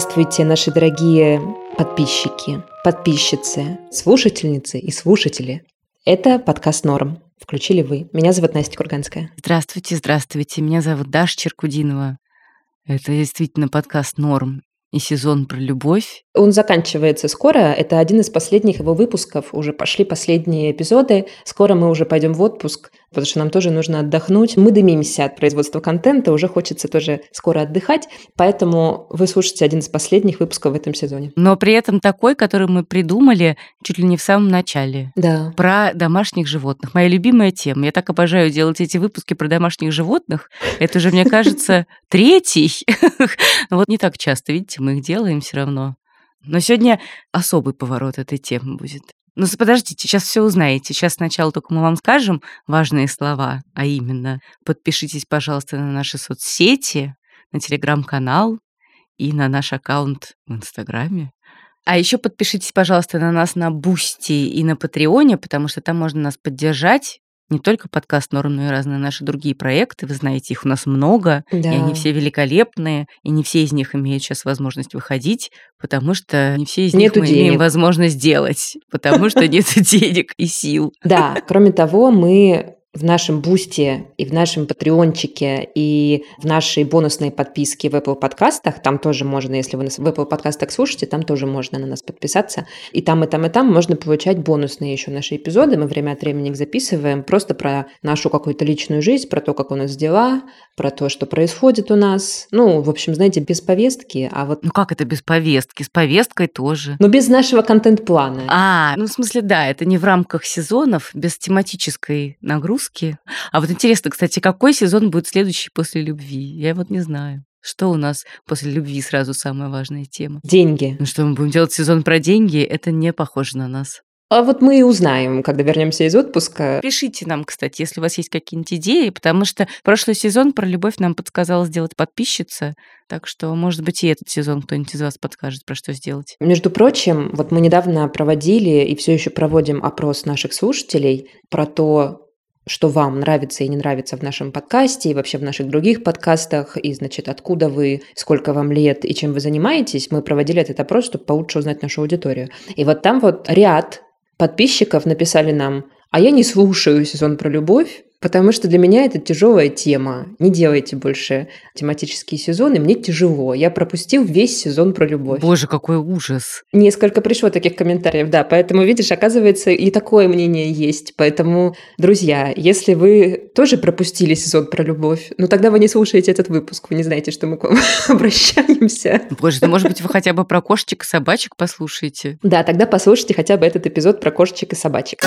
Здравствуйте, наши дорогие подписчики, подписчицы, слушательницы и слушатели. Это подкаст «Норм». Включили вы. Меня зовут Настя Курганская. Здравствуйте, здравствуйте. Меня зовут Даша Черкудинова. Это действительно подкаст «Норм» и сезон про любовь. Он заканчивается скоро. Это один из последних его выпусков. Уже пошли последние эпизоды. Скоро мы уже пойдем в отпуск, потому что нам тоже нужно отдохнуть. Мы дымимся от производства контента, уже хочется тоже скоро отдыхать. Поэтому вы слушаете один из последних выпусков в этом сезоне. Но при этом такой, который мы придумали чуть ли не в самом начале. Да. Про домашних животных. Моя любимая тема. Я так обожаю делать эти выпуски про домашних животных. Это же, мне кажется, третий. Вот не так часто, видите, мы их делаем все равно. Но сегодня особый поворот этой темы будет. Ну, подождите, сейчас все узнаете. Сейчас сначала только мы вам скажем важные слова, а именно подпишитесь, пожалуйста, на наши соцсети, на телеграм-канал и на наш аккаунт в Инстаграме. А еще подпишитесь, пожалуйста, на нас на Бусти и на Патреоне, потому что там можно нас поддержать не только подкаст Норм, но и разные наши другие проекты. Вы знаете, их у нас много, Да. и они все великолепные, и не все из них имеют сейчас возможность выходить, потому что не все из Нету них мы имеем денег. возможность делать, потому что нет денег и сил. Да, кроме того, мы в нашем Бусти и в нашем патреончике и в нашей бонусной подписке в Apple подкастах, там тоже можно, если вы нас в Apple подкастах слушаете, там тоже можно на нас подписаться. И там, и там, и там можно получать бонусные еще наши эпизоды. Мы время от времени их записываем просто про нашу какую-то личную жизнь, про то, как у нас дела, про то, что происходит у нас. Ну, в общем, знаете, без повестки, а вот Ну как это без повестки? С повесткой тоже. но без нашего контент-плана. А, ну в смысле, да, это не в рамках сезонов, без тематической нагрузки. А вот интересно, кстати, какой сезон будет следующий после любви? Я вот не знаю. Что у нас после любви сразу самая важная тема? Деньги. Ну что, мы будем делать сезон про деньги? Это не похоже на нас. А вот мы и узнаем, когда вернемся из отпуска. Пишите нам, кстати, если у вас есть какие-нибудь идеи, потому что прошлый сезон про любовь нам подсказала сделать подписчица, так что, может быть, и этот сезон кто-нибудь из вас подскажет, про что сделать. Между прочим, вот мы недавно проводили и все еще проводим опрос наших слушателей про то, что вам нравится и не нравится в нашем подкасте и вообще в наших других подкастах, и, значит, откуда вы, сколько вам лет и чем вы занимаетесь. Мы проводили этот опрос, чтобы получше узнать нашу аудиторию. И вот там вот ряд подписчиков написали нам, а я не слушаю сезон про любовь, потому что для меня это тяжелая тема. Не делайте больше тематические сезоны, мне тяжело. Я пропустил весь сезон про любовь. Боже, какой ужас. Несколько пришло таких комментариев, да, поэтому, видишь, оказывается, и такое мнение есть. Поэтому, друзья, если вы тоже пропустили сезон про любовь, ну тогда вы не слушаете этот выпуск, вы не знаете, что мы к вам обращаемся. Боже, ну, может быть, вы хотя бы про кошечек и собачек послушаете? Да, тогда послушайте хотя бы этот эпизод про кошечек и собачек.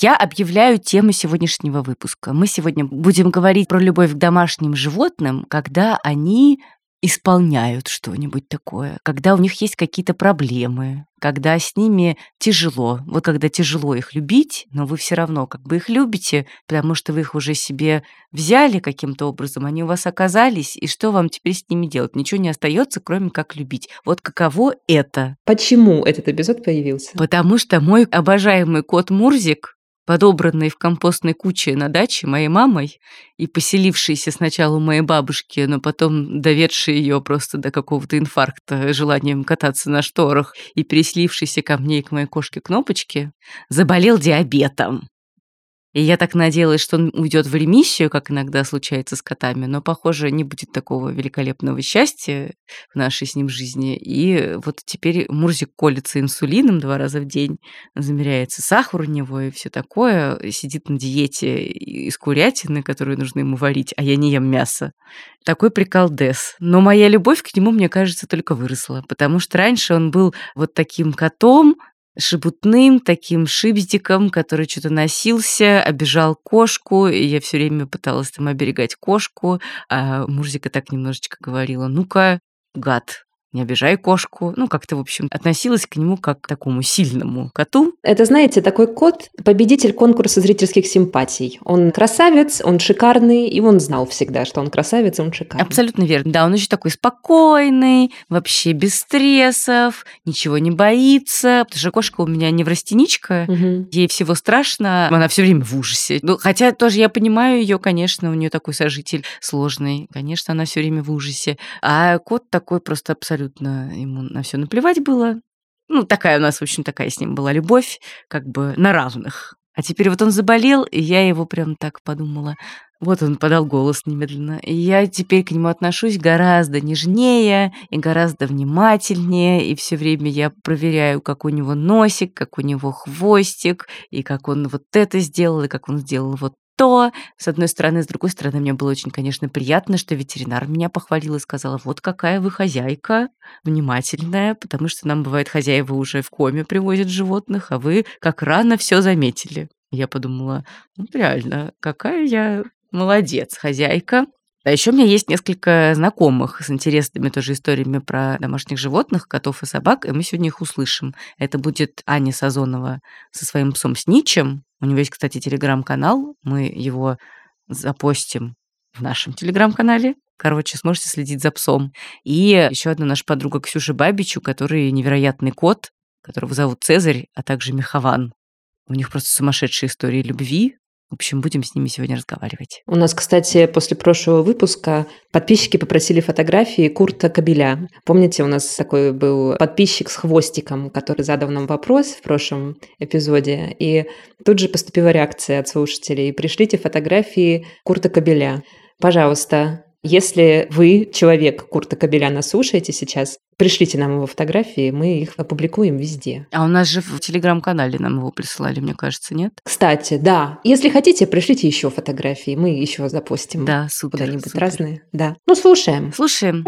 Я объявляю тему сегодняшнего выпуска. Мы сегодня будем говорить про любовь к домашним животным, когда они исполняют что-нибудь такое, когда у них есть какие-то проблемы, когда с ними тяжело. Вот когда тяжело их любить, но вы все равно как бы их любите, потому что вы их уже себе взяли каким-то образом, они у вас оказались, и что вам теперь с ними делать? Ничего не остается, кроме как любить. Вот каково это? Почему этот эпизод появился? Потому что мой обожаемый кот Мурзик, подобранный в компостной куче на даче моей мамой и поселившийся сначала у моей бабушки, но потом доведший ее просто до какого-то инфаркта желанием кататься на шторах и переселившийся ко мне и к моей кошке Кнопочке, заболел диабетом. И я так надеялась, что он уйдет в ремиссию, как иногда случается с котами, но, похоже, не будет такого великолепного счастья в нашей с ним жизни. И вот теперь Мурзик колется инсулином два раза в день, замеряется сахар у него и все такое, сидит на диете из курятины, которую нужно ему варить, а я не ем мясо. Такой приколдес. Но моя любовь к нему, мне кажется, только выросла, потому что раньше он был вот таким котом, шебутным, таким шибздиком, который что-то носился, обижал кошку, и я все время пыталась там оберегать кошку, а Мурзика так немножечко говорила, ну-ка, гад, не обижай кошку. Ну, как-то, в общем, относилась к нему как к такому сильному коту. Это, знаете, такой кот – победитель конкурса зрительских симпатий. Он красавец, он шикарный, и он знал всегда, что он красавец, и он шикарный. Абсолютно верно. Да, он еще такой спокойный, вообще без стрессов, ничего не боится. Потому что кошка у меня неврастеничка, угу. ей всего страшно, она все время в ужасе. Ну, хотя тоже я понимаю ее, конечно, у нее такой сожитель сложный. Конечно, она все время в ужасе. А кот такой просто абсолютно ему на все наплевать было. Ну, такая у нас, в общем, такая с ним была любовь, как бы на равных. А теперь вот он заболел, и я его прям так подумала. Вот он подал голос немедленно. И я теперь к нему отношусь гораздо нежнее и гораздо внимательнее. И все время я проверяю, как у него носик, как у него хвостик, и как он вот это сделал, и как он сделал вот то. С одной стороны, с другой стороны, мне было очень, конечно, приятно, что ветеринар меня похвалил и сказала, вот какая вы хозяйка, внимательная, потому что нам, бывает, хозяева уже в коме привозят животных, а вы как рано все заметили. Я подумала, ну, реально, какая я молодец, хозяйка. А еще у меня есть несколько знакомых с интересными тоже историями про домашних животных, котов и собак, и мы сегодня их услышим. Это будет Аня Сазонова со своим псом Сничем, у него есть, кстати, телеграм-канал. Мы его запостим в нашем телеграм-канале. Короче, сможете следить за псом. И еще одна наша подруга Ксюша Бабич, у которой невероятный кот, которого зовут Цезарь, а также Мехован. У них просто сумасшедшие истории любви. В общем, будем с ними сегодня разговаривать. У нас, кстати, после прошлого выпуска подписчики попросили фотографии Курта Кабеля. Помните, у нас такой был подписчик с хвостиком, который задал нам вопрос в прошлом эпизоде. И тут же поступила реакция от слушателей. Пришлите фотографии Курта Кабеля. Пожалуйста, если вы, человек Курта Кабеляна, слушаете сейчас, пришлите нам его фотографии, мы их опубликуем везде. А у нас же в телеграм-канале нам его присылали, мне кажется, нет? Кстати, да. Если хотите, пришлите еще фотографии, мы еще запустим. Да, супер. Куда-нибудь разные. Да. Ну, слушаем. Слушаем.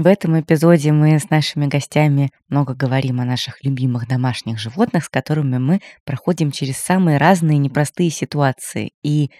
В этом эпизоде мы с нашими гостями много говорим о наших любимых домашних животных, с которыми мы проходим через самые разные непростые ситуации. И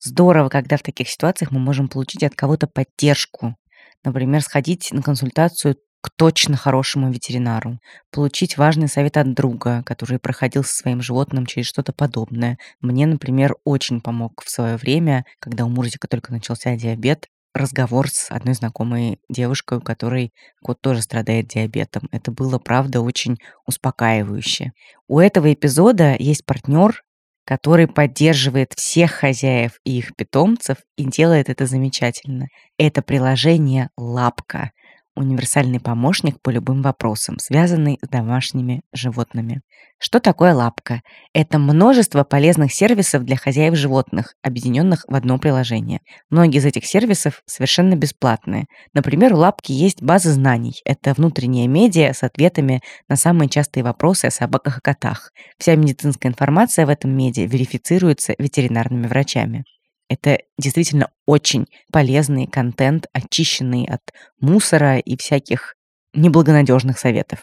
здорово, когда в таких ситуациях мы можем получить от кого-то поддержку. Например, сходить на консультацию к точно хорошему ветеринару, получить важный совет от друга, который проходил со своим животным через что-то подобное. Мне, например, очень помог в свое время, когда у Мурзика только начался диабет, разговор с одной знакомой девушкой, у которой кот тоже страдает диабетом. Это было, правда, очень успокаивающе. У этого эпизода есть партнер, который поддерживает всех хозяев и их питомцев и делает это замечательно. Это приложение «Лапка» универсальный помощник по любым вопросам, связанный с домашними животными. Что такое лапка? Это множество полезных сервисов для хозяев животных, объединенных в одно приложение. Многие из этих сервисов совершенно бесплатные. Например, у лапки есть база знаний. Это внутренняя медиа с ответами на самые частые вопросы о собаках и котах. Вся медицинская информация в этом медиа верифицируется ветеринарными врачами. Это действительно очень полезный контент, очищенный от мусора и всяких неблагонадежных советов.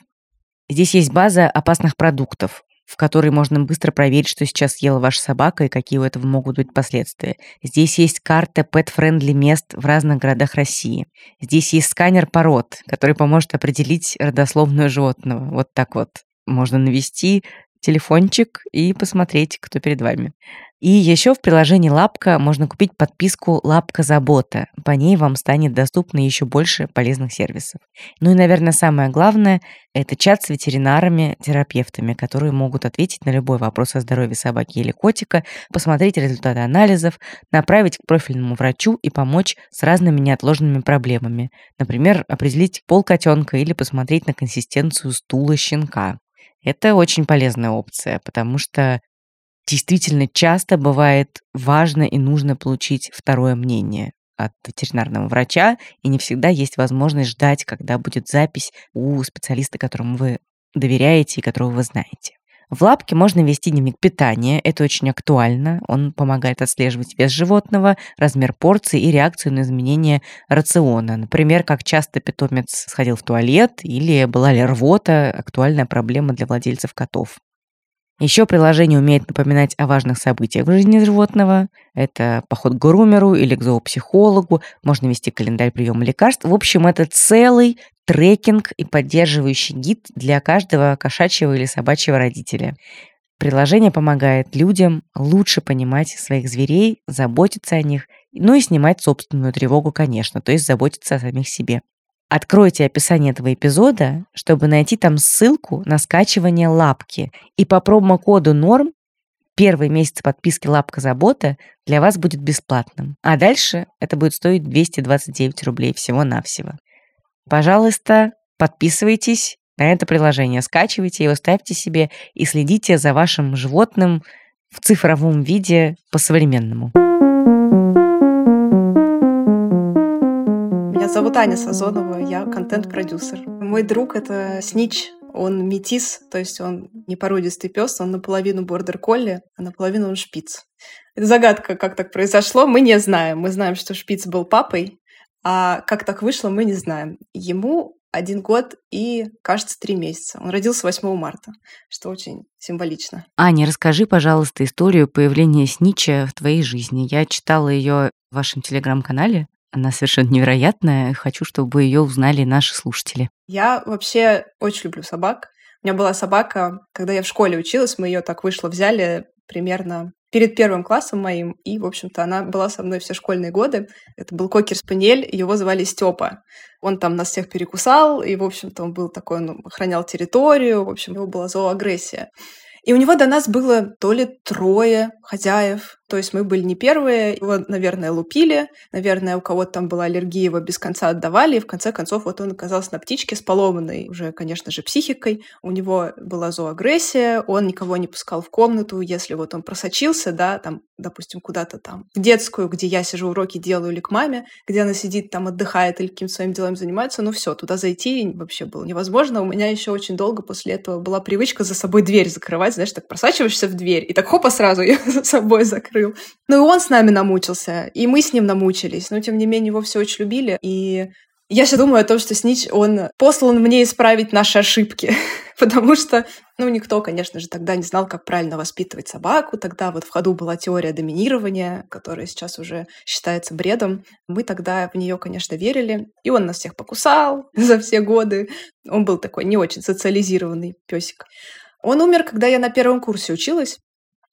Здесь есть база опасных продуктов, в которой можно быстро проверить, что сейчас съела ваша собака и какие у этого могут быть последствия. Здесь есть карта pet-friendly мест в разных городах России. Здесь есть сканер пород, который поможет определить родословную животного. Вот так вот можно навести телефончик и посмотреть, кто перед вами. И еще в приложении Лапка можно купить подписку Лапка Забота. По ней вам станет доступно еще больше полезных сервисов. Ну и, наверное, самое главное – это чат с ветеринарами, терапевтами, которые могут ответить на любой вопрос о здоровье собаки или котика, посмотреть результаты анализов, направить к профильному врачу и помочь с разными неотложными проблемами. Например, определить пол котенка или посмотреть на консистенцию стула щенка. Это очень полезная опция, потому что действительно часто бывает важно и нужно получить второе мнение от ветеринарного врача, и не всегда есть возможность ждать, когда будет запись у специалиста, которому вы доверяете и которого вы знаете. В лапке можно вести дневник питания, это очень актуально. Он помогает отслеживать вес животного, размер порции и реакцию на изменения рациона. Например, как часто питомец сходил в туалет или была ли рвота, актуальная проблема для владельцев котов. Еще приложение умеет напоминать о важных событиях в жизни животного. Это поход к грумеру или к зоопсихологу. Можно вести календарь приема лекарств. В общем, это целый трекинг и поддерживающий гид для каждого кошачьего или собачьего родителя. Приложение помогает людям лучше понимать своих зверей, заботиться о них, ну и снимать собственную тревогу, конечно, то есть заботиться о самих себе. Откройте описание этого эпизода, чтобы найти там ссылку на скачивание лапки. И по промокоду норм первый месяц подписки «Лапка забота» для вас будет бесплатным. А дальше это будет стоить 229 рублей всего-навсего. Пожалуйста, подписывайтесь на это приложение, скачивайте его, ставьте себе и следите за вашим животным в цифровом виде по-современному. Меня зовут Аня Сазонова, я контент-продюсер. Мой друг — это Снич, он метис, то есть он не породистый пес, он наполовину бордер-колли, а наполовину он шпиц. Это загадка, как так произошло, мы не знаем. Мы знаем, что шпиц был папой, а как так вышло, мы не знаем. Ему один год и, кажется, три месяца. Он родился 8 марта, что очень символично. Аня, расскажи, пожалуйста, историю появления Снича в твоей жизни. Я читала ее в вашем телеграм-канале. Она совершенно невероятная. Хочу, чтобы ее узнали наши слушатели. Я вообще очень люблю собак. У меня была собака, когда я в школе училась, мы ее так вышло взяли примерно перед первым классом моим, и, в общем-то, она была со мной все школьные годы. Это был кокер-спаниель, его звали Степа. Он там нас всех перекусал, и, в общем-то, он был такой, он охранял территорию, в общем, у него была зооагрессия. И у него до нас было то ли трое хозяев, то есть мы были не первые, его, наверное, лупили, наверное, у кого-то там была аллергия, его без конца отдавали, и в конце концов вот он оказался на птичке с поломанной уже, конечно же, психикой. У него была зооагрессия, он никого не пускал в комнату, если вот он просочился, да, там, допустим, куда-то там в детскую, где я сижу, уроки делаю, или к маме, где она сидит там, отдыхает или каким-то своим делом занимается, ну все, туда зайти вообще было невозможно. У меня еще очень долго после этого была привычка за собой дверь закрывать, знаешь, так просачиваешься в дверь, и так хопа сразу я за собой закрыл открыл. Ну и он с нами намучился, и мы с ним намучились, но тем не менее его все очень любили, и я все думаю о том, что Снич, он послан мне исправить наши ошибки, потому что, ну, никто, конечно же, тогда не знал, как правильно воспитывать собаку. Тогда вот в ходу была теория доминирования, которая сейчас уже считается бредом. Мы тогда в нее, конечно, верили, и он нас всех покусал за все годы. Он был такой не очень социализированный песик. Он умер, когда я на первом курсе училась.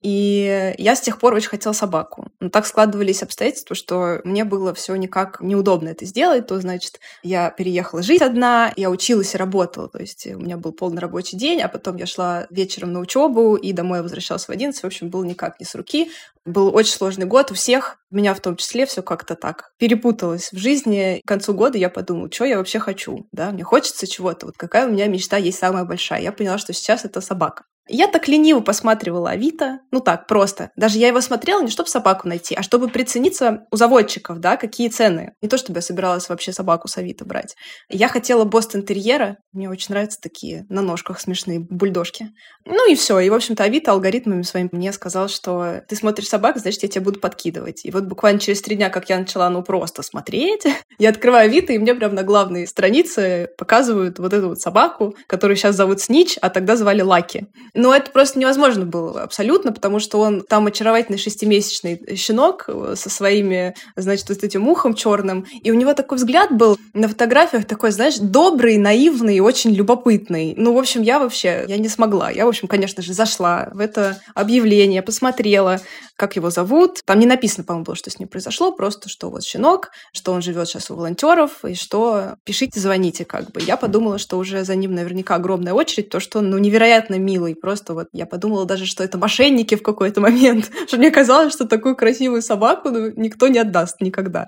И я с тех пор очень хотела собаку. Но так складывались обстоятельства, что мне было все никак неудобно это сделать. То, значит, я переехала жить одна, я училась и работала. То есть у меня был полный рабочий день, а потом я шла вечером на учебу и домой возвращалась в 11. В общем, было никак не с руки. Был очень сложный год у всех, меня в том числе все как-то так перепуталось в жизни. К концу года я подумала, что я вообще хочу, да, мне хочется чего-то, вот какая у меня мечта есть самая большая. Я поняла, что сейчас это собака. Я так лениво посматривала Авито, ну так, просто. Даже я его смотрела не чтобы собаку найти, а чтобы прицениться у заводчиков, да, какие цены. Не то, чтобы я собиралась вообще собаку с Авито брать. Я хотела Бостон терьера, мне очень нравятся такие на ножках смешные бульдожки. Ну и все. И, в общем-то, Авито алгоритмами своими мне сказал, что ты смотришь собак, значит, я тебе буду подкидывать. И вот буквально через три дня, как я начала, ну, просто смотреть, я открываю Авито, и мне прям на главной странице показывают вот эту вот собаку, которую сейчас зовут Снич, а тогда звали Лаки. Но это просто невозможно было абсолютно, потому что он там очаровательный шестимесячный щенок э, со своими, значит, вот этим ухом черным. И у него такой взгляд был на фотографиях такой, знаешь, добрый, наивный, очень любопытный. Ну, в общем, я вообще, я не смогла. Я, в общем, конечно же, зашла в это объявление, посмотрела, как его зовут. Там не написано, по-моему, было, что с ним произошло, просто что вот щенок, что он живет сейчас у волонтеров, и что пишите, звоните, как бы. Я подумала, что уже за ним наверняка огромная очередь, то, что он, ну, невероятно милый, просто вот я подумала даже, что это мошенники в какой-то момент, что мне казалось, что такую красивую собаку ну, никто не отдаст никогда.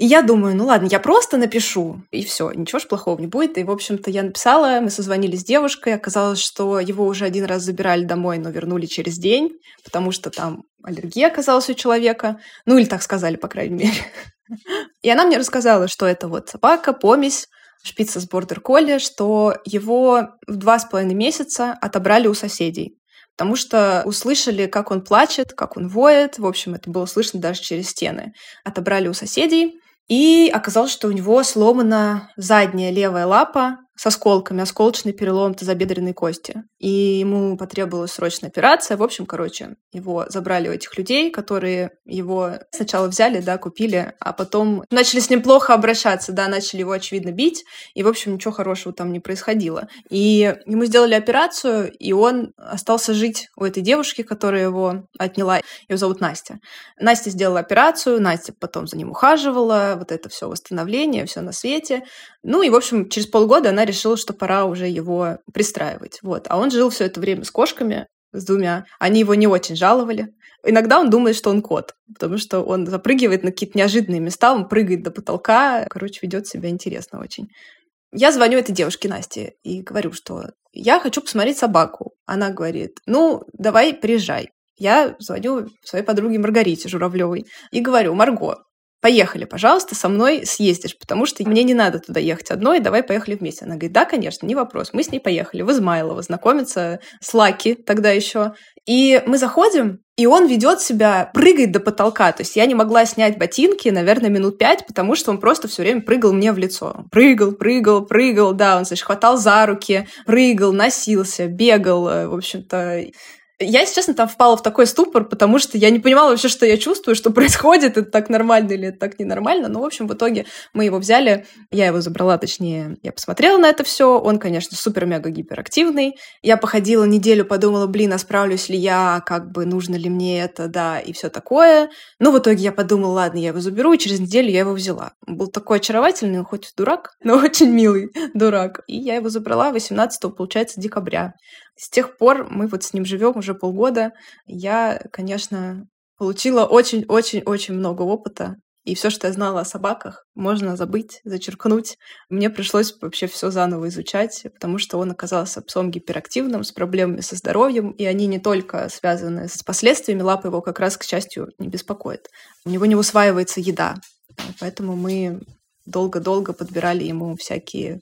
И я думаю, ну ладно, я просто напишу, и все, ничего ж плохого не будет. И, в общем-то, я написала, мы созвонились с девушкой, оказалось, что его уже один раз забирали домой, но вернули через день, потому что там аллергия оказалась у человека. Ну, или так сказали, по крайней мере. И она мне рассказала, что это вот собака, помесь, шпица с бордер-колли, что его в два с половиной месяца отобрали у соседей. Потому что услышали, как он плачет, как он воет. В общем, это было слышно даже через стены. Отобрали у соседей. И оказалось, что у него сломана задняя левая лапа с осколками, осколочный перелом тазобедренной кости. И ему потребовалась срочная операция. В общем, короче, его забрали у этих людей, которые его сначала взяли, да, купили, а потом начали с ним плохо обращаться, да, начали его, очевидно, бить, и, в общем, ничего хорошего там не происходило. И ему сделали операцию, и он остался жить у этой девушки, которая его отняла. Ее зовут Настя. Настя сделала операцию, Настя потом за ним ухаживала, вот это все восстановление, все на свете. Ну и, в общем, через полгода она решила, что пора уже его пристраивать. Вот. А он жил все это время с кошками, с двумя. Они его не очень жаловали. Иногда он думает, что он кот, потому что он запрыгивает на какие-то неожиданные места, он прыгает до потолка, короче, ведет себя интересно очень. Я звоню этой девушке Насте и говорю, что я хочу посмотреть собаку. Она говорит, ну, давай приезжай. Я звоню своей подруге Маргарите Журавлевой и говорю, Марго, поехали, пожалуйста, со мной съездишь, потому что мне не надо туда ехать одной, давай поехали вместе. Она говорит, да, конечно, не вопрос. Мы с ней поехали в Измайлово знакомиться с Лаки тогда еще. И мы заходим, и он ведет себя, прыгает до потолка. То есть я не могла снять ботинки, наверное, минут пять, потому что он просто все время прыгал мне в лицо. Прыгал, прыгал, прыгал, да, он, значит, хватал за руки, прыгал, носился, бегал, э, в общем-то. Я, если честно, там впала в такой ступор, потому что я не понимала вообще, что я чувствую, что происходит, это так нормально или это так ненормально. Но, в общем, в итоге мы его взяли, я его забрала, точнее, я посмотрела на это все. Он, конечно, супер-мега-гиперактивный. Я походила неделю, подумала, блин, а справлюсь ли я, как бы, нужно ли мне это, да, и все такое. Но в итоге я подумала, ладно, я его заберу, и через неделю я его взяла. Он был такой очаровательный, хоть дурак, но очень милый дурак. И я его забрала 18, получается, декабря. С тех пор мы вот с ним живем уже полгода. Я, конечно, получила очень-очень-очень много опыта. И все, что я знала о собаках, можно забыть, зачеркнуть. Мне пришлось вообще все заново изучать, потому что он оказался псом гиперактивным, с проблемами со здоровьем, и они не только связаны с последствиями, лапы его как раз, к счастью, не беспокоит. У него не усваивается еда, поэтому мы долго-долго подбирали ему всякие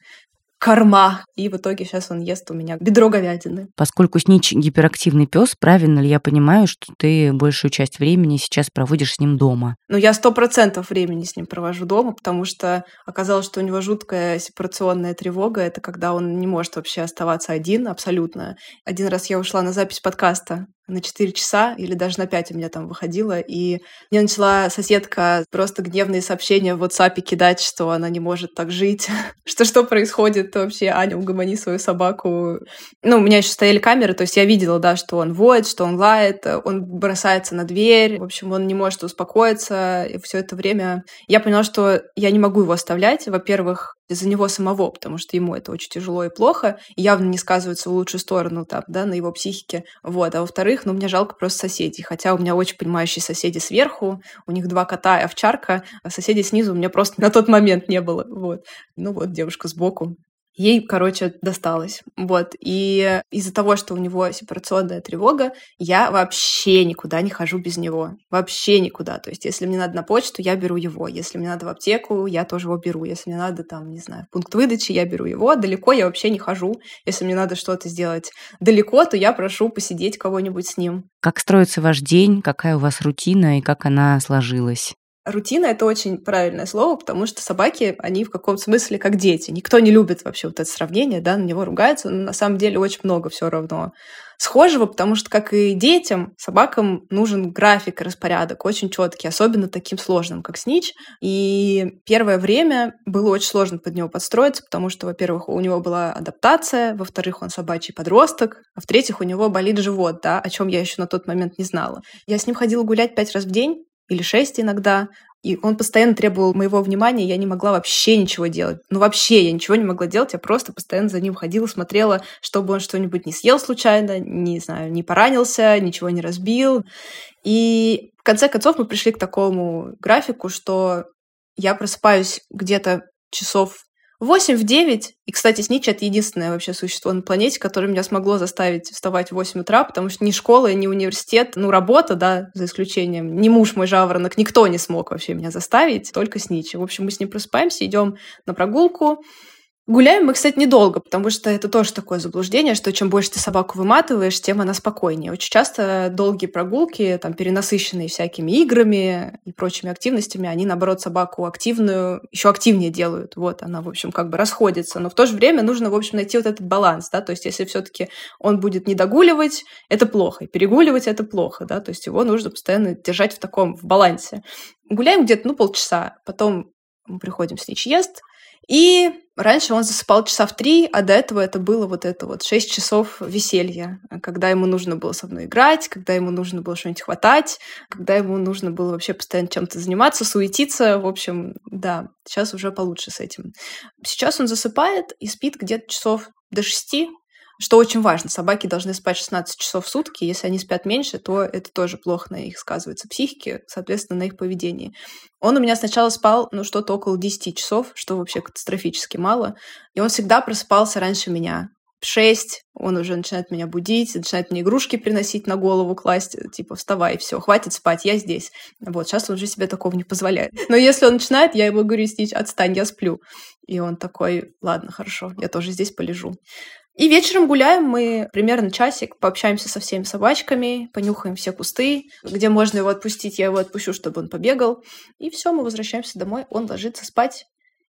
корма. И в итоге сейчас он ест у меня бедро говядины. Поскольку Снич гиперактивный пес, правильно ли я понимаю, что ты большую часть времени сейчас проводишь с ним дома? Ну, я сто процентов времени с ним провожу дома, потому что оказалось, что у него жуткая сепарационная тревога. Это когда он не может вообще оставаться один абсолютно. Один раз я ушла на запись подкаста на 4 часа или даже на 5 у меня там выходила, и мне начала соседка просто гневные сообщения в WhatsApp кидать, что она не может так жить, что что происходит вообще, Аня, угомони свою собаку. Ну, у меня еще стояли камеры, то есть я видела, да, что он воет, что он лает, он бросается на дверь, в общем, он не может успокоиться, и все это время я поняла, что я не могу его оставлять. Во-первых, из-за него самого, потому что ему это очень тяжело и плохо, и явно не сказывается в лучшую сторону там, да, на его психике. Вот. А во-вторых, ну, мне жалко просто соседей. Хотя у меня очень понимающие соседи сверху, у них два кота и овчарка, а соседей снизу у меня просто на тот момент не было. Вот. Ну вот, девушка сбоку ей, короче, досталось. Вот. И из-за того, что у него сепарационная тревога, я вообще никуда не хожу без него. Вообще никуда. То есть, если мне надо на почту, я беру его. Если мне надо в аптеку, я тоже его беру. Если мне надо, там, не знаю, пункт выдачи, я беру его. Далеко я вообще не хожу. Если мне надо что-то сделать далеко, то я прошу посидеть кого-нибудь с ним. Как строится ваш день? Какая у вас рутина и как она сложилась? Рутина — это очень правильное слово, потому что собаки, они в каком-то смысле как дети. Никто не любит вообще вот это сравнение, да, на него ругаются, но на самом деле очень много все равно схожего, потому что, как и детям, собакам нужен график и распорядок очень четкий, особенно таким сложным, как снич. И первое время было очень сложно под него подстроиться, потому что, во-первых, у него была адаптация, во-вторых, он собачий подросток, а в-третьих, у него болит живот, да, о чем я еще на тот момент не знала. Я с ним ходила гулять пять раз в день, или шесть иногда. И он постоянно требовал моего внимания, я не могла вообще ничего делать. Ну, вообще я ничего не могла делать, я просто постоянно за ним ходила, смотрела, чтобы он что-нибудь не съел случайно, не знаю, не поранился, ничего не разбил. И в конце концов мы пришли к такому графику, что я просыпаюсь где-то часов 8 в 9. И, кстати, Снич — это единственное вообще существо на планете, которое меня смогло заставить вставать в 8 утра, потому что ни школа, ни университет, ну, работа, да, за исключением, ни муж мой жаворонок, никто не смог вообще меня заставить, только Снич. В общем, мы с ним просыпаемся, идем на прогулку, Гуляем мы, кстати, недолго, потому что это тоже такое заблуждение, что чем больше ты собаку выматываешь, тем она спокойнее. Очень часто долгие прогулки, там, перенасыщенные всякими играми и прочими активностями, они, наоборот, собаку активную еще активнее делают. Вот, она, в общем, как бы расходится. Но в то же время нужно, в общем, найти вот этот баланс, да, то есть если все таки он будет не догуливать, это плохо, и перегуливать это плохо, да, то есть его нужно постоянно держать в таком, в балансе. Гуляем где-то, ну, полчаса, потом мы приходим с ест, и раньше он засыпал часа в три, а до этого это было вот это вот шесть часов веселья, когда ему нужно было со мной играть, когда ему нужно было что-нибудь хватать, когда ему нужно было вообще постоянно чем-то заниматься, суетиться. В общем, да, сейчас уже получше с этим. Сейчас он засыпает и спит где-то часов до шести, что очень важно, собаки должны спать 16 часов в сутки. Если они спят меньше, то это тоже плохо на их сказывается психике, соответственно, на их поведении. Он у меня сначала спал, ну, что-то около 10 часов, что вообще катастрофически мало. И он всегда просыпался раньше меня. В 6 он уже начинает меня будить, начинает мне игрушки приносить на голову, класть, типа, вставай, все, хватит спать, я здесь. Вот, сейчас он уже себе такого не позволяет. Но если он начинает, я ему говорю, Стич, отстань, я сплю. И он такой, ладно, хорошо, я тоже здесь полежу. И вечером гуляем мы примерно часик, пообщаемся со всеми собачками, понюхаем все кусты, где можно его отпустить, я его отпущу, чтобы он побегал. И все, мы возвращаемся домой, он ложится спать.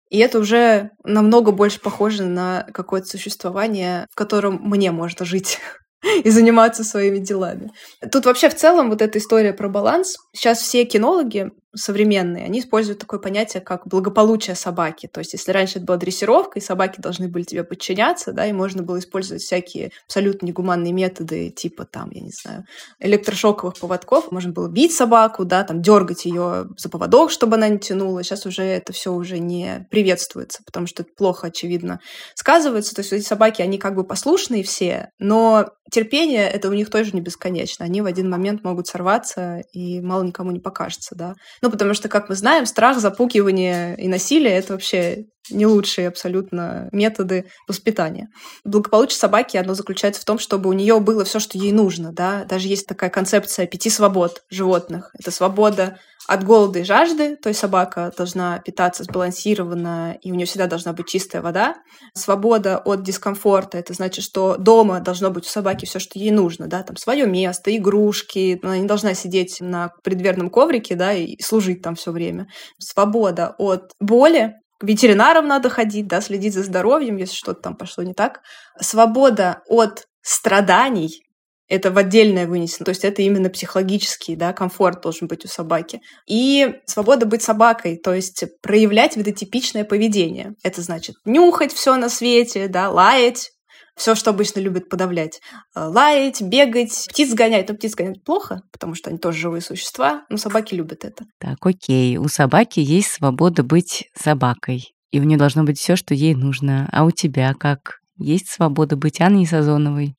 И это уже намного больше похоже на какое-то существование, в котором мне можно жить и заниматься своими делами. Тут вообще в целом вот эта история про баланс. Сейчас все кинологи современные, они используют такое понятие, как благополучие собаки. То есть, если раньше это была дрессировка, и собаки должны были тебе подчиняться, да, и можно было использовать всякие абсолютно негуманные методы, типа там, я не знаю, электрошоковых поводков, можно было бить собаку, да, там, дергать ее за поводок, чтобы она не тянула. Сейчас уже это все уже не приветствуется, потому что это плохо, очевидно, сказывается. То есть, эти собаки, они как бы послушные все, но терпение это у них тоже не бесконечно. Они в один момент могут сорваться, и мало никому не покажется, да. Ну, потому что, как мы знаем, страх, запугивание и насилие — это вообще не лучшие абсолютно методы воспитания. Благополучие собаки, оно заключается в том, чтобы у нее было все, что ей нужно, да. Даже есть такая концепция пяти свобод животных. Это свобода от голода и жажды, то есть собака должна питаться сбалансированно, и у нее всегда должна быть чистая вода. Свобода от дискомфорта, это значит, что дома должно быть у собаки все, что ей нужно, да, там свое место, игрушки, она не должна сидеть на предверном коврике, да, и служить там все время. Свобода от боли, к ветеринарам надо ходить, да, следить за здоровьем, если что-то там пошло не так. Свобода от страданий, это в отдельное вынесено. То есть это именно психологический да, комфорт должен быть у собаки. И свобода быть собакой, то есть проявлять видотипичное поведение. Это значит нюхать все на свете, да, лаять, все, что обычно любят подавлять. Э, лаять, бегать, птиц гонять. Но птиц гонять плохо, потому что они тоже живые существа, но собаки любят это. Так, окей. У собаки есть свобода быть собакой. И у нее должно быть все, что ей нужно. А у тебя как? Есть свобода быть Анной Сазоновой?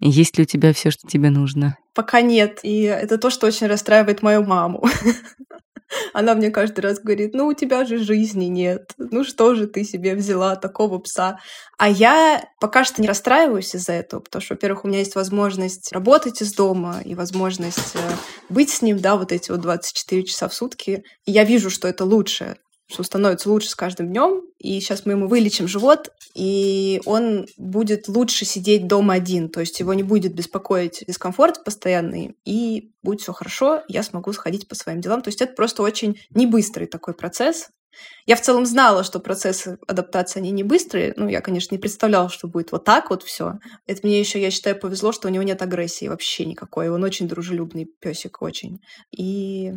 Есть ли у тебя все, что тебе нужно? Пока нет. И это то, что очень расстраивает мою маму. Она мне каждый раз говорит, ну, у тебя же жизни нет. Ну, что же ты себе взяла такого пса? А я пока что не расстраиваюсь из-за этого, потому что, во-первых, у меня есть возможность работать из дома и возможность э, быть с ним, да, вот эти вот 24 часа в сутки. И я вижу, что это лучше что становится лучше с каждым днем. И сейчас мы ему вылечим живот, и он будет лучше сидеть дома один. То есть его не будет беспокоить дискомфорт постоянный, и будет все хорошо, я смогу сходить по своим делам. То есть это просто очень не быстрый такой процесс. Я в целом знала, что процессы адаптации, они не быстрые. Ну, я, конечно, не представляла, что будет вот так вот все. Это мне еще, я считаю, повезло, что у него нет агрессии вообще никакой. Он очень дружелюбный песик, очень. И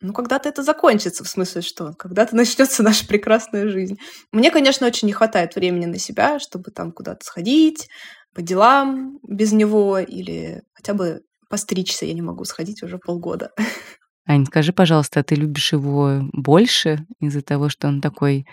ну, когда-то это закончится, в смысле, что когда-то начнется наша прекрасная жизнь. Мне, конечно, очень не хватает времени на себя, чтобы там куда-то сходить, по делам без него, или хотя бы постричься я не могу сходить уже полгода. Ань, скажи, пожалуйста, а ты любишь его больше из-за того, что он такой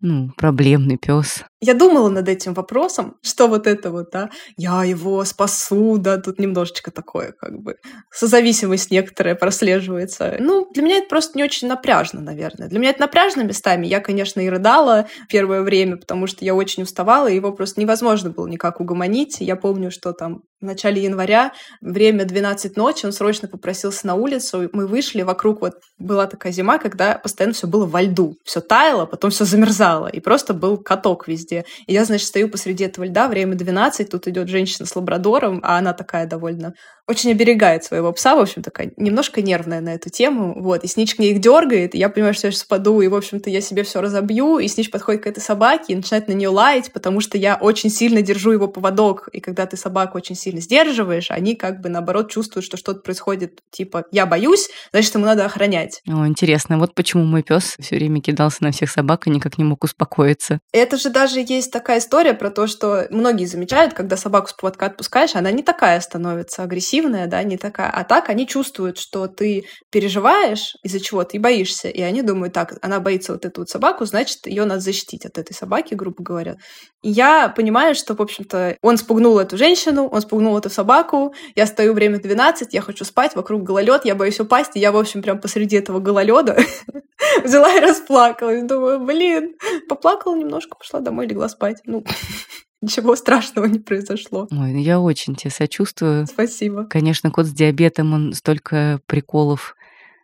ну, проблемный пес. Я думала над этим вопросом, что вот это вот, да, я его спасу, да, тут немножечко такое, как бы, созависимость некоторая прослеживается. Ну, для меня это просто не очень напряжно, наверное. Для меня это напряжно местами. Я, конечно, и рыдала первое время, потому что я очень уставала, и его просто невозможно было никак угомонить. Я помню, что там в начале января, время 12 ночи, он срочно попросился на улицу, мы вышли, вокруг вот была такая зима, когда постоянно все было во льду, все таяло, потом все замерзало, и просто был каток везде. И я, значит, стою посреди этого льда, время 12, тут идет женщина с лабрадором, а она такая довольно очень оберегает своего пса, в общем, такая немножко нервная на эту тему, вот, и Снич к ней их дергает, и я понимаю, что я сейчас спаду, и, в общем-то, я себе все разобью, и Снич подходит к этой собаке и начинает на нее лаять, потому что я очень сильно держу его поводок, и когда ты собаку очень сильно сдерживаешь, они как бы, наоборот, чувствуют, что что-то происходит, типа, я боюсь, значит, ему надо охранять. О, интересно, вот почему мой пес все время кидался на всех собак и никак не мог успокоиться. Это же даже есть такая история про то, что многие замечают, когда собаку с поводка отпускаешь, она не такая становится агрессивная, да, не такая. А так они чувствуют, что ты переживаешь из-за чего-то и боишься. И они думают, так, она боится вот эту вот собаку, значит, ее надо защитить от этой собаки, грубо говоря. И я понимаю, что, в общем-то, он спугнул эту женщину, он спугнул эту собаку, я стою время 12, я хочу спать, вокруг гололед, я боюсь упасть, и я, в общем, прям посреди этого гололеда взяла и расплакалась. Думаю, блин, поплакала немножко, пошла домой, легла спать. Ну, Ничего страшного не произошло. Ой, ну я очень тебе сочувствую. Спасибо. Конечно, кот с диабетом, он столько приколов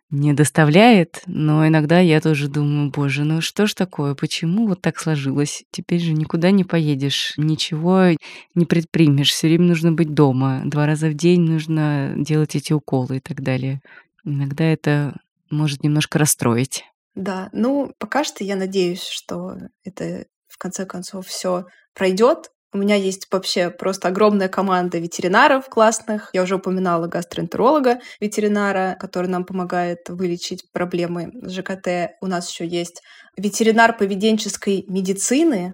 не доставляет, но иногда я тоже думаю, боже, ну что ж такое, почему вот так сложилось? Теперь же никуда не поедешь, ничего не предпримешь, все время нужно быть дома, два раза в день нужно делать эти уколы и так далее. Иногда это может немножко расстроить. Да, ну пока что я надеюсь, что это в конце концов все пройдет. У меня есть вообще просто огромная команда ветеринаров классных. Я уже упоминала гастроэнтеролога ветеринара, который нам помогает вылечить проблемы с ЖКТ. У нас еще есть ветеринар поведенческой медицины,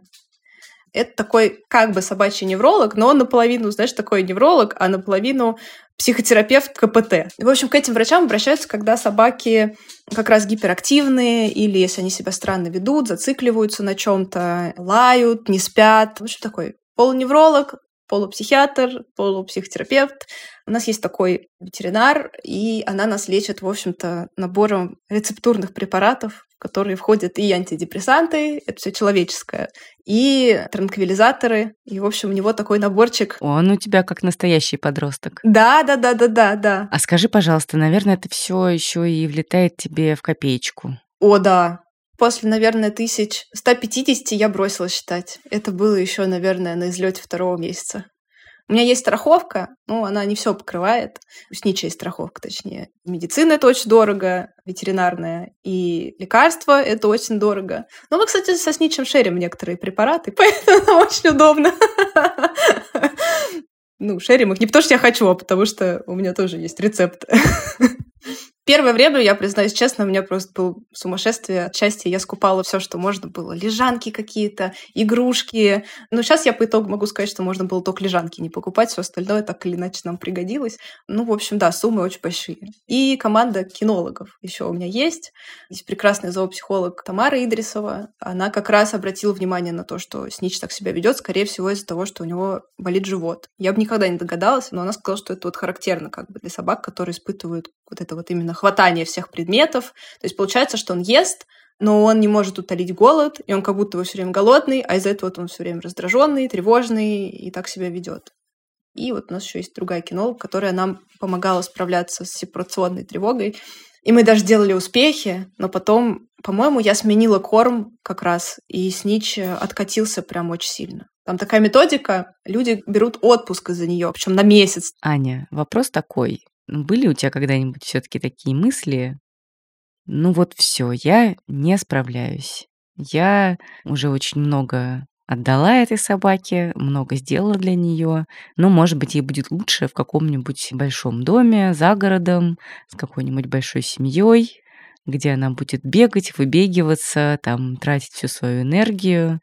это такой как бы собачий невролог, но он наполовину, знаешь, такой невролог, а наполовину психотерапевт КПТ. В общем, к этим врачам обращаются, когда собаки как раз гиперактивные, или если они себя странно ведут, зацикливаются на чем-то, лают, не спят. В общем, такой полуневролог, полупсихиатр, полупсихотерапевт. У нас есть такой ветеринар, и она нас лечит, в общем-то, набором рецептурных препаратов, в которые входят и антидепрессанты, это все человеческое, и транквилизаторы. И, в общем, у него такой наборчик. Он у тебя как настоящий подросток. Да, да, да, да, да, да. А скажи, пожалуйста, наверное, это все еще и влетает тебе в копеечку. О, да, после, наверное, тысяч 150 я бросила считать. Это было еще, наверное, на излете второго месяца. У меня есть страховка, но она не все покрывает. Есть страховка, точнее. Медицина это очень дорого, ветеринарная, и лекарства это очень дорого. Но мы, кстати, со сничем шерим некоторые препараты, поэтому очень удобно. Ну, шерим их не потому, что я хочу, а потому что у меня тоже есть рецепт. Первое время, я признаюсь честно, у меня просто было сумасшествие от счастья. Я скупала все, что можно было. Лежанки какие-то, игрушки. Но сейчас я по итогу могу сказать, что можно было только лежанки не покупать, все остальное так или иначе нам пригодилось. Ну, в общем, да, суммы очень большие. И команда кинологов еще у меня есть. Есть прекрасный зоопсихолог Тамара Идрисова. Она как раз обратила внимание на то, что Снич так себя ведет, скорее всего, из-за того, что у него болит живот. Я бы никогда не догадалась, но она сказала, что это вот характерно как бы для собак, которые испытывают вот это вот именно хватание всех предметов. То есть получается, что он ест, но он не может утолить голод, и он как будто бы все время голодный, а из-за этого он все время раздраженный, тревожный и так себя ведет. И вот у нас еще есть другая кинолог, которая нам помогала справляться с сепарационной тревогой. И мы даже делали успехи, но потом, по-моему, я сменила корм как раз, и Снич откатился прям очень сильно. Там такая методика, люди берут отпуск из-за нее, причем на месяц. Аня, вопрос такой. Были у тебя когда-нибудь все-таки такие мысли? Ну вот все, я не справляюсь. Я уже очень много отдала этой собаке, много сделала для нее. Но, может быть, ей будет лучше в каком-нибудь большом доме, за городом, с какой-нибудь большой семьей, где она будет бегать, выбегиваться, там, тратить всю свою энергию.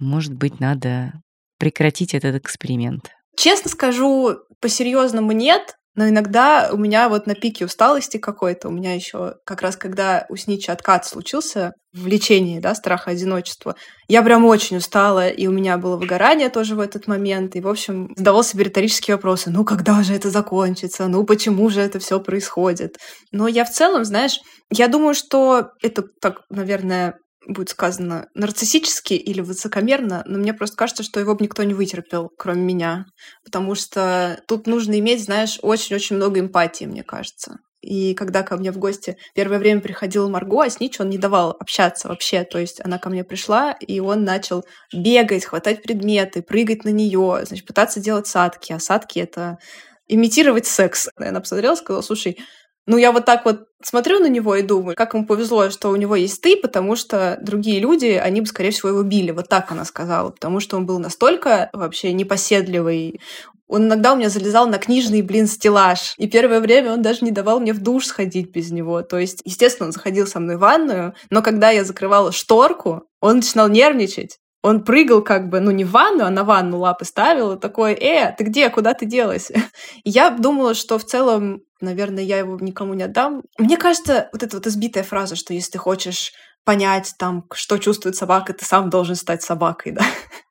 Может быть, надо прекратить этот эксперимент. Честно скажу, по-серьезному нет, но иногда у меня вот на пике усталости какой-то, у меня еще как раз когда у Снича откат случился в лечении, да, страха одиночества, я прям очень устала, и у меня было выгорание тоже в этот момент, и, в общем, задавал себе риторические вопросы, ну, когда же это закончится, ну, почему же это все происходит? Но я в целом, знаешь, я думаю, что это так, наверное, будет сказано нарциссически или высокомерно, но мне просто кажется, что его бы никто не вытерпел, кроме меня. Потому что тут нужно иметь, знаешь, очень-очень много эмпатии, мне кажется. И когда ко мне в гости первое время приходила Марго, а с Нич он не давал общаться вообще. То есть она ко мне пришла, и он начал бегать, хватать предметы, прыгать на нее, значит, пытаться делать садки. А садки — это имитировать секс. Она посмотрела, сказала, слушай, ну, я вот так вот смотрю на него и думаю, как ему повезло, что у него есть ты, потому что другие люди, они бы, скорее всего, его били. Вот так она сказала. Потому что он был настолько вообще непоседливый. Он иногда у меня залезал на книжный, блин, стеллаж. И первое время он даже не давал мне в душ сходить без него. То есть, естественно, он заходил со мной в ванную, но когда я закрывала шторку, он начинал нервничать. Он прыгал как бы, ну, не в ванну, а на ванну лапы ставил, и такой, э, ты где, куда ты делась? я думала, что в целом наверное, я его никому не отдам. Мне кажется, вот эта вот избитая фраза, что если ты хочешь понять, там, что чувствует собака, ты сам должен стать собакой, да,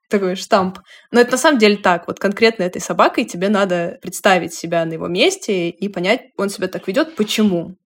такой штамп. Но это на самом деле так. Вот конкретно этой собакой тебе надо представить себя на его месте и понять, он себя так ведет, почему.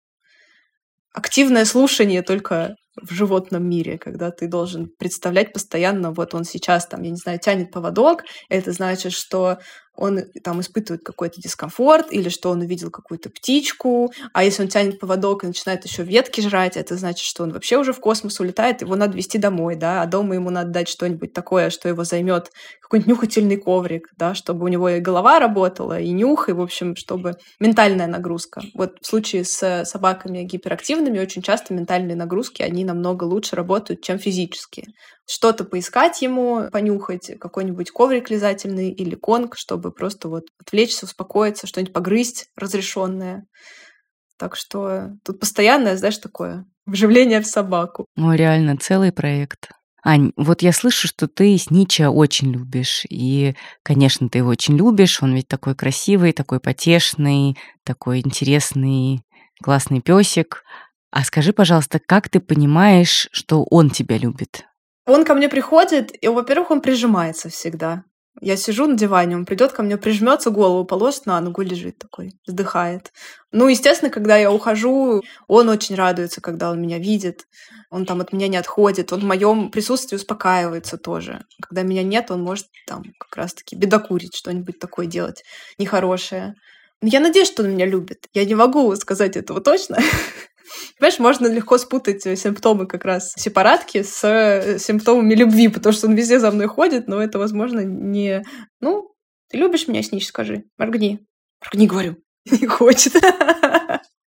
Активное слушание только в животном мире, когда ты должен представлять постоянно, вот он сейчас там, я не знаю, тянет поводок, это значит, что он там испытывает какой-то дискомфорт, или что он увидел какую-то птичку, а если он тянет поводок и начинает еще ветки жрать, это значит, что он вообще уже в космос улетает, его надо вести домой, да, а дома ему надо дать что-нибудь такое, что его займет какой-нибудь нюхательный коврик, да, чтобы у него и голова работала, и нюх, и, в общем, чтобы ментальная нагрузка. Вот в случае с собаками гиперактивными очень часто ментальные нагрузки, они намного лучше работают, чем физические что-то поискать ему, понюхать, какой-нибудь коврик лизательный или конг, чтобы просто вот отвлечься, успокоиться, что-нибудь погрызть разрешенное. Так что тут постоянное, знаешь, такое вживление в собаку. Ну, реально, целый проект. Ань, вот я слышу, что ты Снича очень любишь. И, конечно, ты его очень любишь. Он ведь такой красивый, такой потешный, такой интересный, классный песик. А скажи, пожалуйста, как ты понимаешь, что он тебя любит? Он ко мне приходит, и, во-первых, он прижимается всегда. Я сижу на диване, он придет ко мне, прижмется, голову положит на ногу, лежит такой, вздыхает. Ну, естественно, когда я ухожу, он очень радуется, когда он меня видит. Он там от меня не отходит. Он в моем присутствии успокаивается тоже. Когда меня нет, он может там как раз-таки бедокурить, что-нибудь такое делать нехорошее. Я надеюсь, что он меня любит. Я не могу сказать этого точно. Понимаешь, можно легко спутать симптомы как раз сепаратки с э, симптомами любви, потому что он везде за мной ходит, но это, возможно, не... Ну, ты любишь меня, Снич, скажи. Моргни. Моргни, говорю. Не хочет.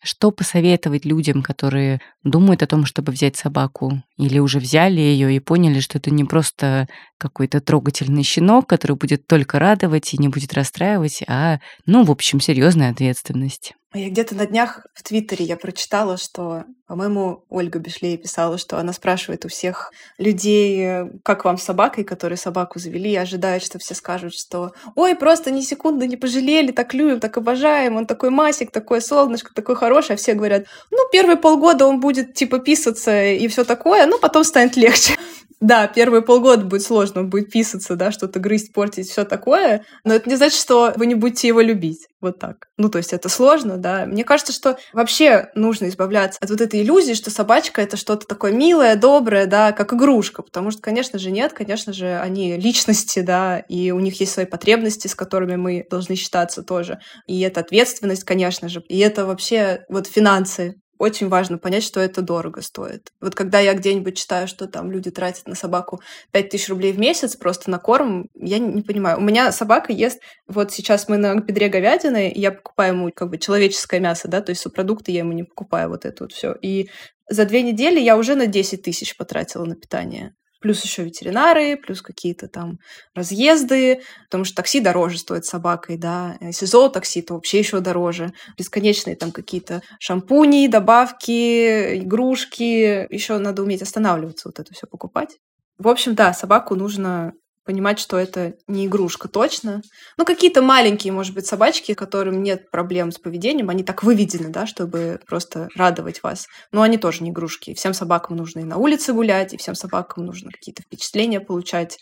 Что посоветовать людям, которые думают о том, чтобы взять собаку, или уже взяли ее и поняли, что это не просто какой-то трогательный щенок, который будет только радовать и не будет расстраивать, а, ну, в общем, серьезная ответственность? Я где-то на днях в Твиттере я прочитала, что, по-моему, Ольга Бешлей писала, что она спрашивает у всех людей, как вам с собакой, которые собаку завели, и ожидает, что все скажут, что «Ой, просто ни секунды не пожалели, так любим, так обожаем, он такой масик, такое солнышко, такой хороший», а все говорят «Ну, первые полгода он будет, типа, писаться и все такое, но потом станет легче». Да, первые полгода будет сложно, будет писаться, да, что-то грызть, портить, все такое. Но это не значит, что вы не будете его любить. Вот так. Ну, то есть это сложно, да. Мне кажется, что вообще нужно избавляться от вот этой иллюзии, что собачка — это что-то такое милое, доброе, да, как игрушка. Потому что, конечно же, нет. Конечно же, они личности, да, и у них есть свои потребности, с которыми мы должны считаться тоже. И это ответственность, конечно же. И это вообще вот финансы очень важно понять, что это дорого стоит. Вот когда я где-нибудь читаю, что там люди тратят на собаку 5000 рублей в месяц просто на корм, я не, понимаю. У меня собака ест, вот сейчас мы на бедре говядины, я покупаю ему как бы человеческое мясо, да, то есть субпродукты я ему не покупаю, вот это вот все. И за две недели я уже на 10 тысяч потратила на питание плюс еще ветеринары, плюс какие-то там разъезды, потому что такси дороже стоит собакой, да, если зоотакси, то вообще еще дороже, бесконечные там какие-то шампуни, добавки, игрушки, еще надо уметь останавливаться, вот это все покупать. В общем, да, собаку нужно понимать, что это не игрушка точно. Ну, какие-то маленькие, может быть, собачки, которым нет проблем с поведением, они так выведены, да, чтобы просто радовать вас. Но они тоже не игрушки. Всем собакам нужно и на улице гулять, и всем собакам нужно какие-то впечатления получать,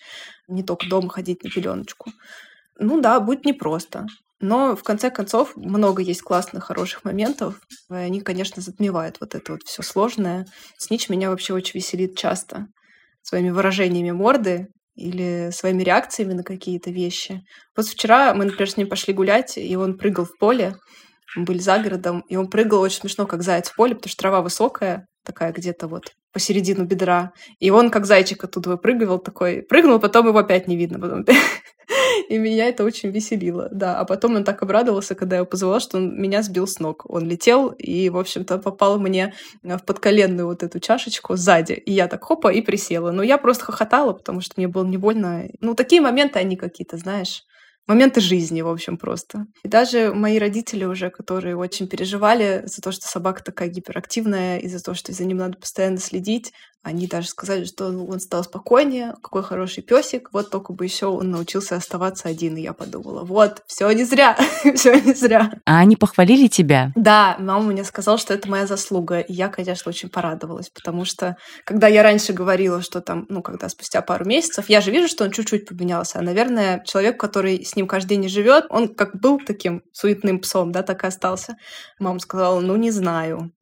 не только дома ходить на пеленочку. Ну да, будет непросто. Но в конце концов много есть классных, хороших моментов. И они, конечно, затмевают вот это вот все сложное. Снич меня вообще очень веселит часто своими выражениями морды или своими реакциями на какие-то вещи. Вот вчера мы, например, с ним пошли гулять, и он прыгал в поле, мы были за городом, и он прыгал очень смешно, как заяц в поле, потому что трава высокая, такая где-то вот посередину бедра. И он, как зайчик, оттуда выпрыгивал такой, прыгнул, потом его опять не видно. Потом... И меня это очень веселило, да. А потом он так обрадовался, когда я позвала, что он меня сбил с ног. Он летел и, в общем-то, попал мне в подколенную вот эту чашечку сзади. И я так хопа и присела. Но я просто хохотала, потому что мне было невольно... Ну, такие моменты, они какие-то, знаешь, моменты жизни, в общем, просто. И даже мои родители уже, которые очень переживали за то, что собака такая гиперактивная, и за то, что за ним надо постоянно следить, они даже сказали, что он стал спокойнее, какой хороший песик, вот только бы еще он научился оставаться один. И я подумала, вот, все не зря, все не зря. А они похвалили тебя? Да, мама мне сказала, что это моя заслуга. И я, конечно, очень порадовалась, потому что, когда я раньше говорила, что там, ну, когда спустя пару месяцев, я же вижу, что он чуть-чуть поменялся. А, наверное, человек, который с ним каждый день не живет, он как был таким суетным псом, да, так и остался. Мама сказала, ну, не знаю.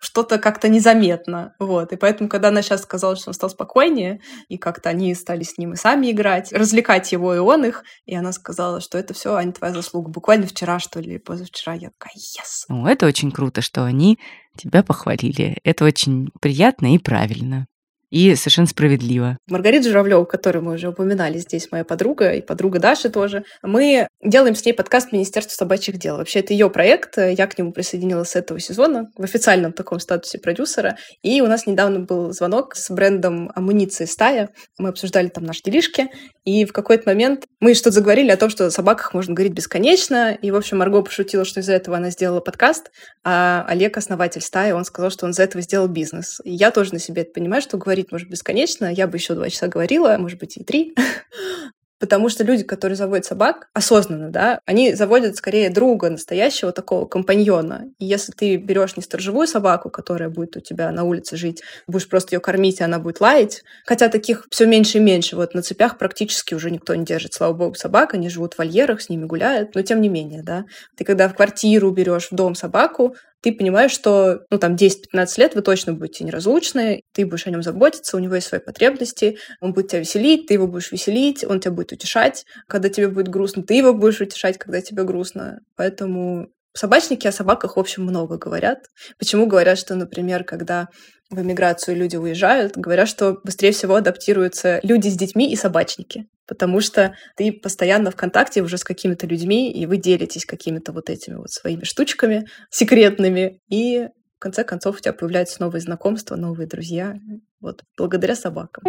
что-то как-то незаметно. Вот. И поэтому, когда она сейчас сказала, что он стал спокойнее, и как-то они стали с ним и сами играть, развлекать его и он их, и она сказала, что это все, Аня, твоя заслуга. Буквально вчера, что ли, позавчера я такая, yes! Ну, это очень круто, что они тебя похвалили. Это очень приятно и правильно и совершенно справедливо. Маргарита Журавлева, которую мы уже упоминали здесь, моя подруга, и подруга Даша тоже, мы делаем с ней подкаст Министерства собачьих дел. Вообще, это ее проект, я к нему присоединилась с этого сезона в официальном таком статусе продюсера, и у нас недавно был звонок с брендом амуниции «Стая». Мы обсуждали там наши делишки, и в какой-то момент мы что-то заговорили о том, что о собаках можно говорить бесконечно, и, в общем, Марго пошутила, что из-за этого она сделала подкаст, а Олег, основатель «Стаи», он сказал, что он из-за этого сделал бизнес. И я тоже на себе это понимаю, что говорить говорить может бесконечно. Я бы еще два часа говорила, может быть, и три. Потому что люди, которые заводят собак осознанно, да, они заводят скорее друга, настоящего такого компаньона. И если ты берешь не сторожевую собаку, которая будет у тебя на улице жить, будешь просто ее кормить, и она будет лаять. Хотя таких все меньше и меньше. Вот на цепях практически уже никто не держит, слава богу, собак. Они живут в вольерах, с ними гуляют. Но тем не менее, да. Ты когда в квартиру берешь в дом собаку, ты понимаешь, что ну, там 10-15 лет вы точно будете неразлучны, ты будешь о нем заботиться, у него есть свои потребности, он будет тебя веселить, ты его будешь веселить, он тебя будет утешать, когда тебе будет грустно, ты его будешь утешать, когда тебе грустно. Поэтому собачники о собаках, в общем, много говорят. Почему говорят, что, например, когда в эмиграцию люди уезжают, говорят, что быстрее всего адаптируются люди с детьми и собачники, потому что ты постоянно в контакте уже с какими-то людьми, и вы делитесь какими-то вот этими вот своими штучками секретными, и в конце концов у тебя появляются новые знакомства, новые друзья, вот благодаря собакам.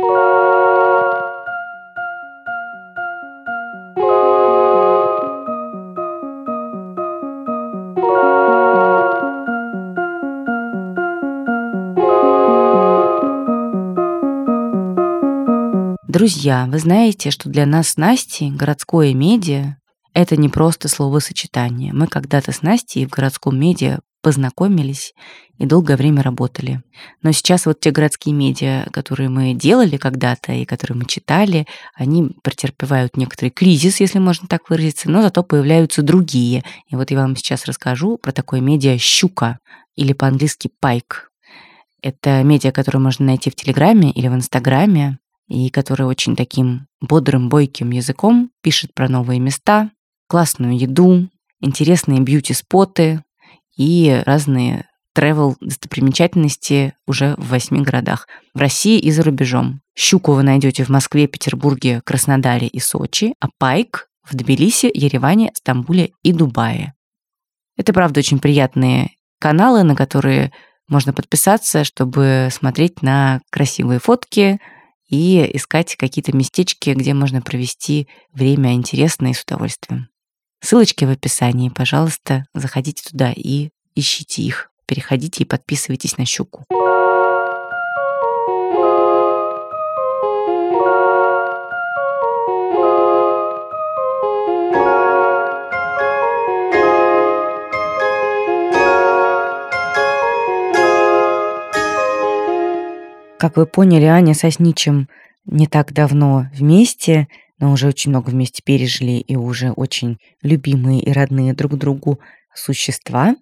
Друзья, вы знаете, что для нас с Настей городское медиа — это не просто словосочетание. Мы когда-то с Настей в городском медиа познакомились и долгое время работали. Но сейчас вот те городские медиа, которые мы делали когда-то и которые мы читали, они претерпевают некоторый кризис, если можно так выразиться, но зато появляются другие. И вот я вам сейчас расскажу про такое медиа «Щука» или по-английски «Пайк». Это медиа, которое можно найти в Телеграме или в Инстаграме и который очень таким бодрым, бойким языком пишет про новые места, классную еду, интересные бьюти-споты и разные travel достопримечательности уже в восьми городах. В России и за рубежом. Щуку вы найдете в Москве, Петербурге, Краснодаре и Сочи, а Пайк в Тбилиси, Ереване, Стамбуле и Дубае. Это, правда, очень приятные каналы, на которые можно подписаться, чтобы смотреть на красивые фотки, и искать какие-то местечки, где можно провести время интересно и с удовольствием. Ссылочки в описании, пожалуйста, заходите туда и ищите их, переходите и подписывайтесь на щуку. Как вы поняли, Аня со Сничем не так давно вместе, но уже очень много вместе пережили и уже очень любимые и родные друг другу существа.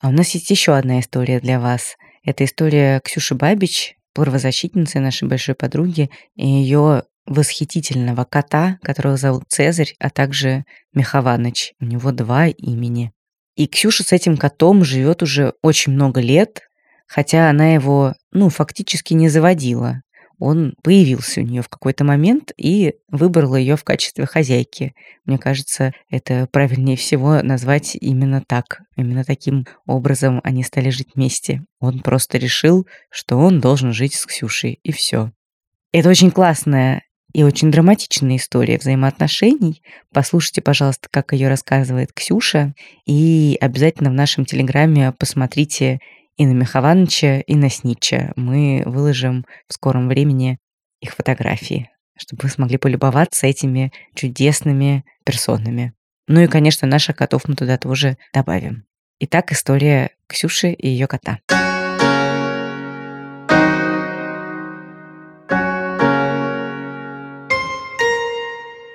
А у нас есть еще одна история для вас. Это история Ксюши Бабич, правозащитницы нашей большой подруги, и ее восхитительного кота, которого зовут Цезарь, а также Михованыч. У него два имени. И Ксюша с этим котом живет уже очень много лет, хотя она его, ну, фактически не заводила. Он появился у нее в какой-то момент и выбрала ее в качестве хозяйки. Мне кажется, это правильнее всего назвать именно так. Именно таким образом они стали жить вместе. Он просто решил, что он должен жить с Ксюшей, и все. Это очень классная и очень драматичная история взаимоотношений. Послушайте, пожалуйста, как ее рассказывает Ксюша. И обязательно в нашем телеграме посмотрите и на Михованыча, и на Снича. Мы выложим в скором времени их фотографии, чтобы вы смогли полюбоваться этими чудесными персонами. Ну и, конечно, наших котов мы туда тоже добавим. Итак, история Ксюши и ее кота.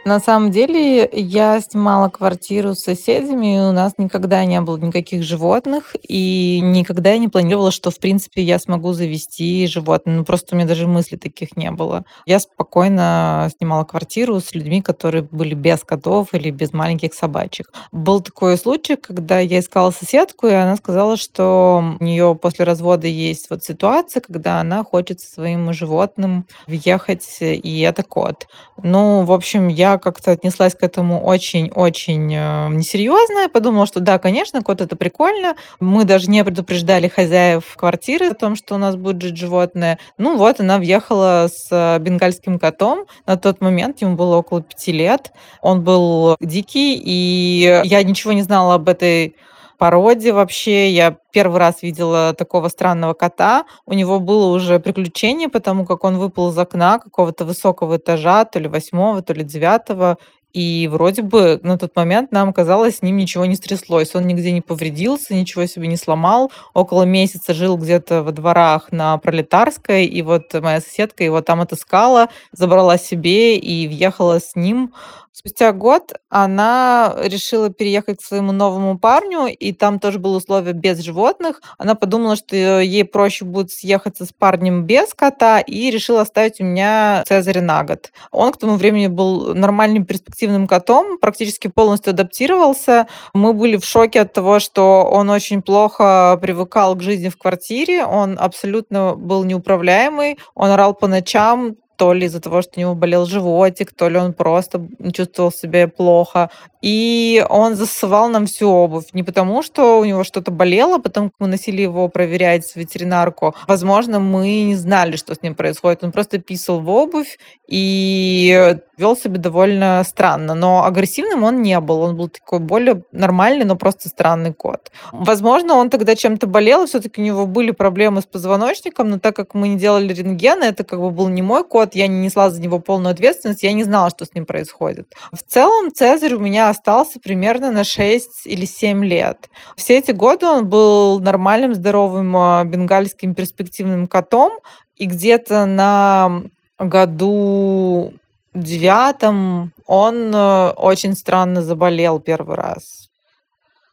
На самом деле я снимала квартиру с соседями, и у нас никогда не было никаких животных, и никогда я не планировала, что, в принципе, я смогу завести животное. Ну, просто у меня даже мыслей таких не было. Я спокойно снимала квартиру с людьми, которые были без котов или без маленьких собачек. Был такой случай, когда я искала соседку, и она сказала, что у нее после развода есть вот ситуация, когда она хочет со своим животным въехать, и это кот. Ну, в общем, я как-то отнеслась к этому очень-очень э, несерьезно. Я подумала, что да, конечно, кот это прикольно. Мы даже не предупреждали хозяев квартиры о том, что у нас будет жить животное. Ну вот, она въехала с э, бенгальским котом. На тот момент ему было около пяти лет. Он был дикий, и я ничего не знала об этой породе вообще. Я первый раз видела такого странного кота. У него было уже приключение, потому как он выпал из окна какого-то высокого этажа, то ли восьмого, то ли девятого. И вроде бы на тот момент нам казалось, с ним ничего не стряслось. Он нигде не повредился, ничего себе не сломал. Около месяца жил где-то во дворах на Пролетарской, и вот моя соседка его там отыскала, забрала себе и въехала с ним Спустя год она решила переехать к своему новому парню, и там тоже было условие без животных. Она подумала, что ей проще будет съехаться с парнем без кота, и решила оставить у меня Цезаря на год. Он к тому времени был нормальным перспективным котом, практически полностью адаптировался. Мы были в шоке от того, что он очень плохо привыкал к жизни в квартире, он абсолютно был неуправляемый, он орал по ночам, то ли из-за того, что у него болел животик, то ли он просто чувствовал себя плохо. И он засывал нам всю обувь. Не потому, что у него что-то болело, а потом мы носили его проверять в ветеринарку. Возможно, мы не знали, что с ним происходит. Он просто писал в обувь и вел себя довольно странно. Но агрессивным он не был. Он был такой более нормальный, но просто странный кот. Возможно, он тогда чем-то болел, все-таки у него были проблемы с позвоночником, но так как мы не делали рентгена, это как бы был не мой кот, я не несла за него полную ответственность, я не знала, что с ним происходит. В целом, Цезарь у меня остался примерно на 6 или 7 лет. Все эти годы он был нормальным, здоровым а, бенгальским перспективным котом, и где-то на году девятом он э, очень странно заболел первый раз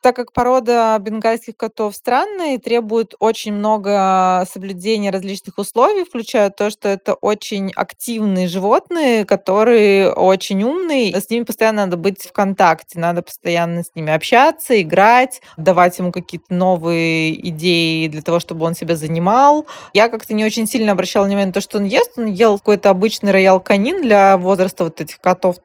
так как порода бенгальских котов странная и требует очень много соблюдения различных условий, включая то, что это очень активные животные, которые очень умные, с ними постоянно надо быть в контакте, надо постоянно с ними общаться, играть, давать ему какие-то новые идеи для того, чтобы он себя занимал. Я как-то не очень сильно обращала внимание на то, что он ест. Он ел какой-то обычный роял канин для возраста вот этих котов.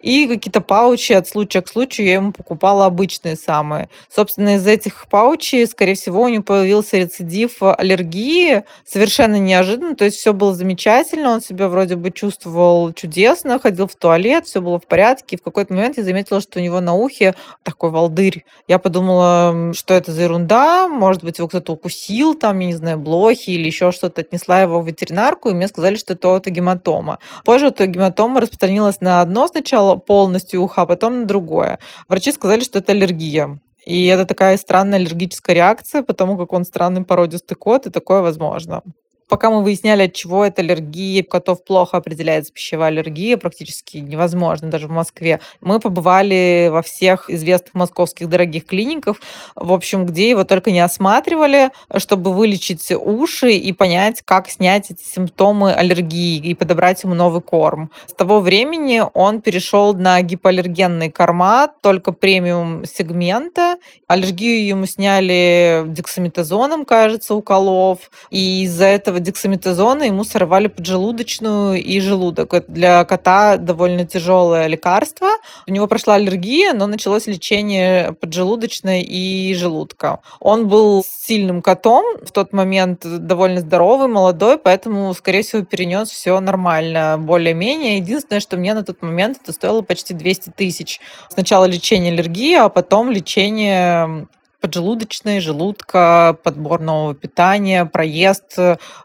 И какие-то паучи от случая к случаю я ему покупала обычные самые. Собственно, из этих паучей, скорее всего, у него появился рецидив аллергии совершенно неожиданно. То есть все было замечательно, он себя вроде бы чувствовал чудесно, ходил в туалет, все было в порядке. И в какой-то момент я заметила, что у него на ухе такой волдырь. Я подумала, что это за ерунда, может быть, его кто-то укусил, там, я не знаю, блохи или еще что-то, отнесла его в ветеринарку, и мне сказали, что это отогематома. Позже эта гематома распространилась на одно сначала полностью уха, а потом на другое. Врачи сказали, что это аллергия. И это такая странная аллергическая реакция, потому как он странный породистый кот, и такое возможно. Пока мы выясняли, от чего это аллергия, котов плохо определяется пищевая аллергия, практически невозможно даже в Москве. Мы побывали во всех известных московских дорогих клиниках, в общем, где его только не осматривали, чтобы вылечить уши и понять, как снять эти симптомы аллергии и подобрать ему новый корм. С того времени он перешел на гипоаллергенный корма, только премиум сегмента. Аллергию ему сняли дексаметазоном, кажется, уколов. И из-за этого дексаметазона ему сорвали поджелудочную и желудок. Это для кота довольно тяжелое лекарство. У него прошла аллергия, но началось лечение поджелудочной и желудка. Он был сильным котом, в тот момент довольно здоровый, молодой, поэтому, скорее всего, перенес все нормально, более-менее. Единственное, что мне на тот момент это стоило почти 200 тысяч. Сначала лечение аллергии, а потом лечение поджелудочной, желудка, подбор нового питания, проезд,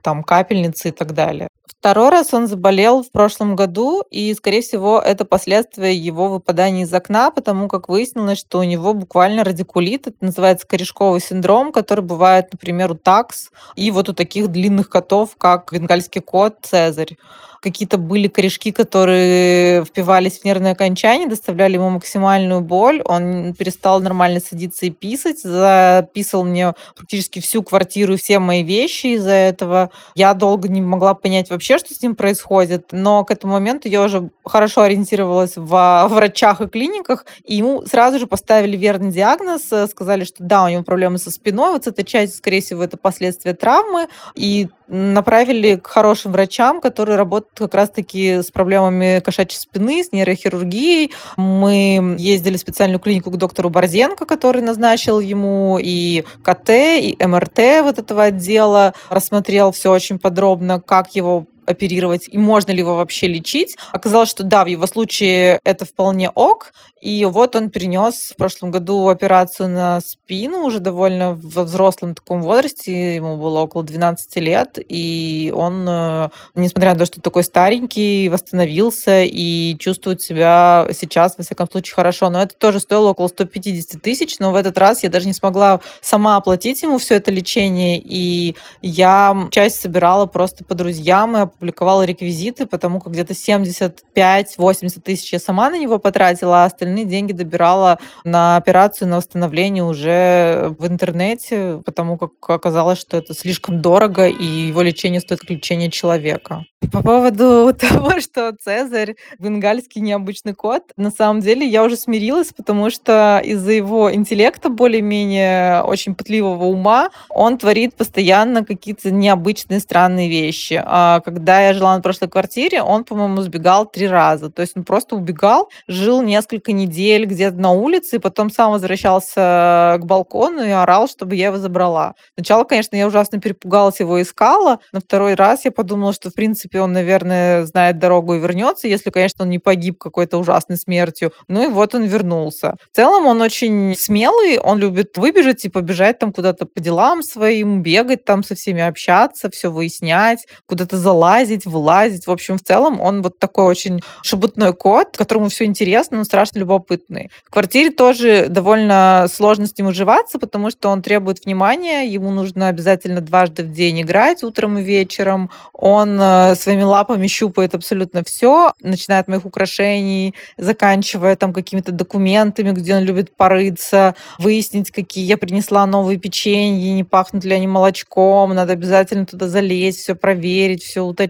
там, капельницы и так далее. Второй раз он заболел в прошлом году, и, скорее всего, это последствия его выпадания из окна, потому как выяснилось, что у него буквально радикулит, это называется корешковый синдром, который бывает, например, у такс и вот у таких длинных котов, как бенгальский кот Цезарь какие-то были корешки, которые впивались в нервное окончание, доставляли ему максимальную боль. Он перестал нормально садиться и писать, записывал мне практически всю квартиру и все мои вещи из-за этого. Я долго не могла понять вообще, что с ним происходит, но к этому моменту я уже хорошо ориентировалась в врачах и клиниках, и ему сразу же поставили верный диагноз, сказали, что да, у него проблемы со спиной, вот с этой частью, скорее всего, это последствия травмы, и направили к хорошим врачам, которые работают как раз-таки с проблемами кошачьей спины, с нейрохирургией. Мы ездили в специальную клинику к доктору Борзенко, который назначил ему и КТ, и МРТ вот этого отдела, рассмотрел все очень подробно, как его оперировать и можно ли его вообще лечить. Оказалось, что да, в его случае это вполне ок. И вот он перенес в прошлом году операцию на спину уже довольно во взрослом таком возрасте. Ему было около 12 лет. И он, э, несмотря на то, что такой старенький, восстановился и чувствует себя сейчас, во всяком случае, хорошо. Но это тоже стоило около 150 тысяч. Но в этот раз я даже не смогла сама оплатить ему все это лечение. И я часть собирала просто по друзьям и опубликовала реквизиты, потому как где-то 75-80 тысяч я сама на него потратила, а остальные деньги добирала на операцию, на восстановление уже в интернете, потому как оказалось, что это слишком дорого, и его лечение стоит как лечение человека. По поводу того, что Цезарь бенгальский необычный кот, на самом деле я уже смирилась, потому что из-за его интеллекта более-менее очень пытливого ума он творит постоянно какие-то необычные странные вещи. А когда я жила на прошлой квартире, он, по-моему, сбегал три раза. То есть он просто убегал, жил несколько недель где-то на улице, и потом сам возвращался к балкону и орал, чтобы я его забрала. Сначала, конечно, я ужасно перепугалась, его искала. На второй раз я подумала, что, в принципе, он, наверное, знает дорогу и вернется, если, конечно, он не погиб какой-то ужасной смертью. Ну и вот он вернулся. В целом он очень смелый, он любит выбежать и побежать там куда-то по делам своим, бегать там со всеми, общаться, все выяснять, куда-то залазить, вылазить. В общем, в целом он вот такой очень шебутной кот, которому все интересно, но страшно любопытный. В квартире тоже довольно сложно с ним уживаться, потому что он требует внимания, ему нужно обязательно дважды в день играть, утром и вечером. Он э, своими лапами щупает абсолютно все, начиная от моих украшений, заканчивая там какими-то документами, где он любит порыться, выяснить, какие я принесла новые печенье, не пахнут ли они молочком, надо обязательно туда залезть, все проверить, все уточнить,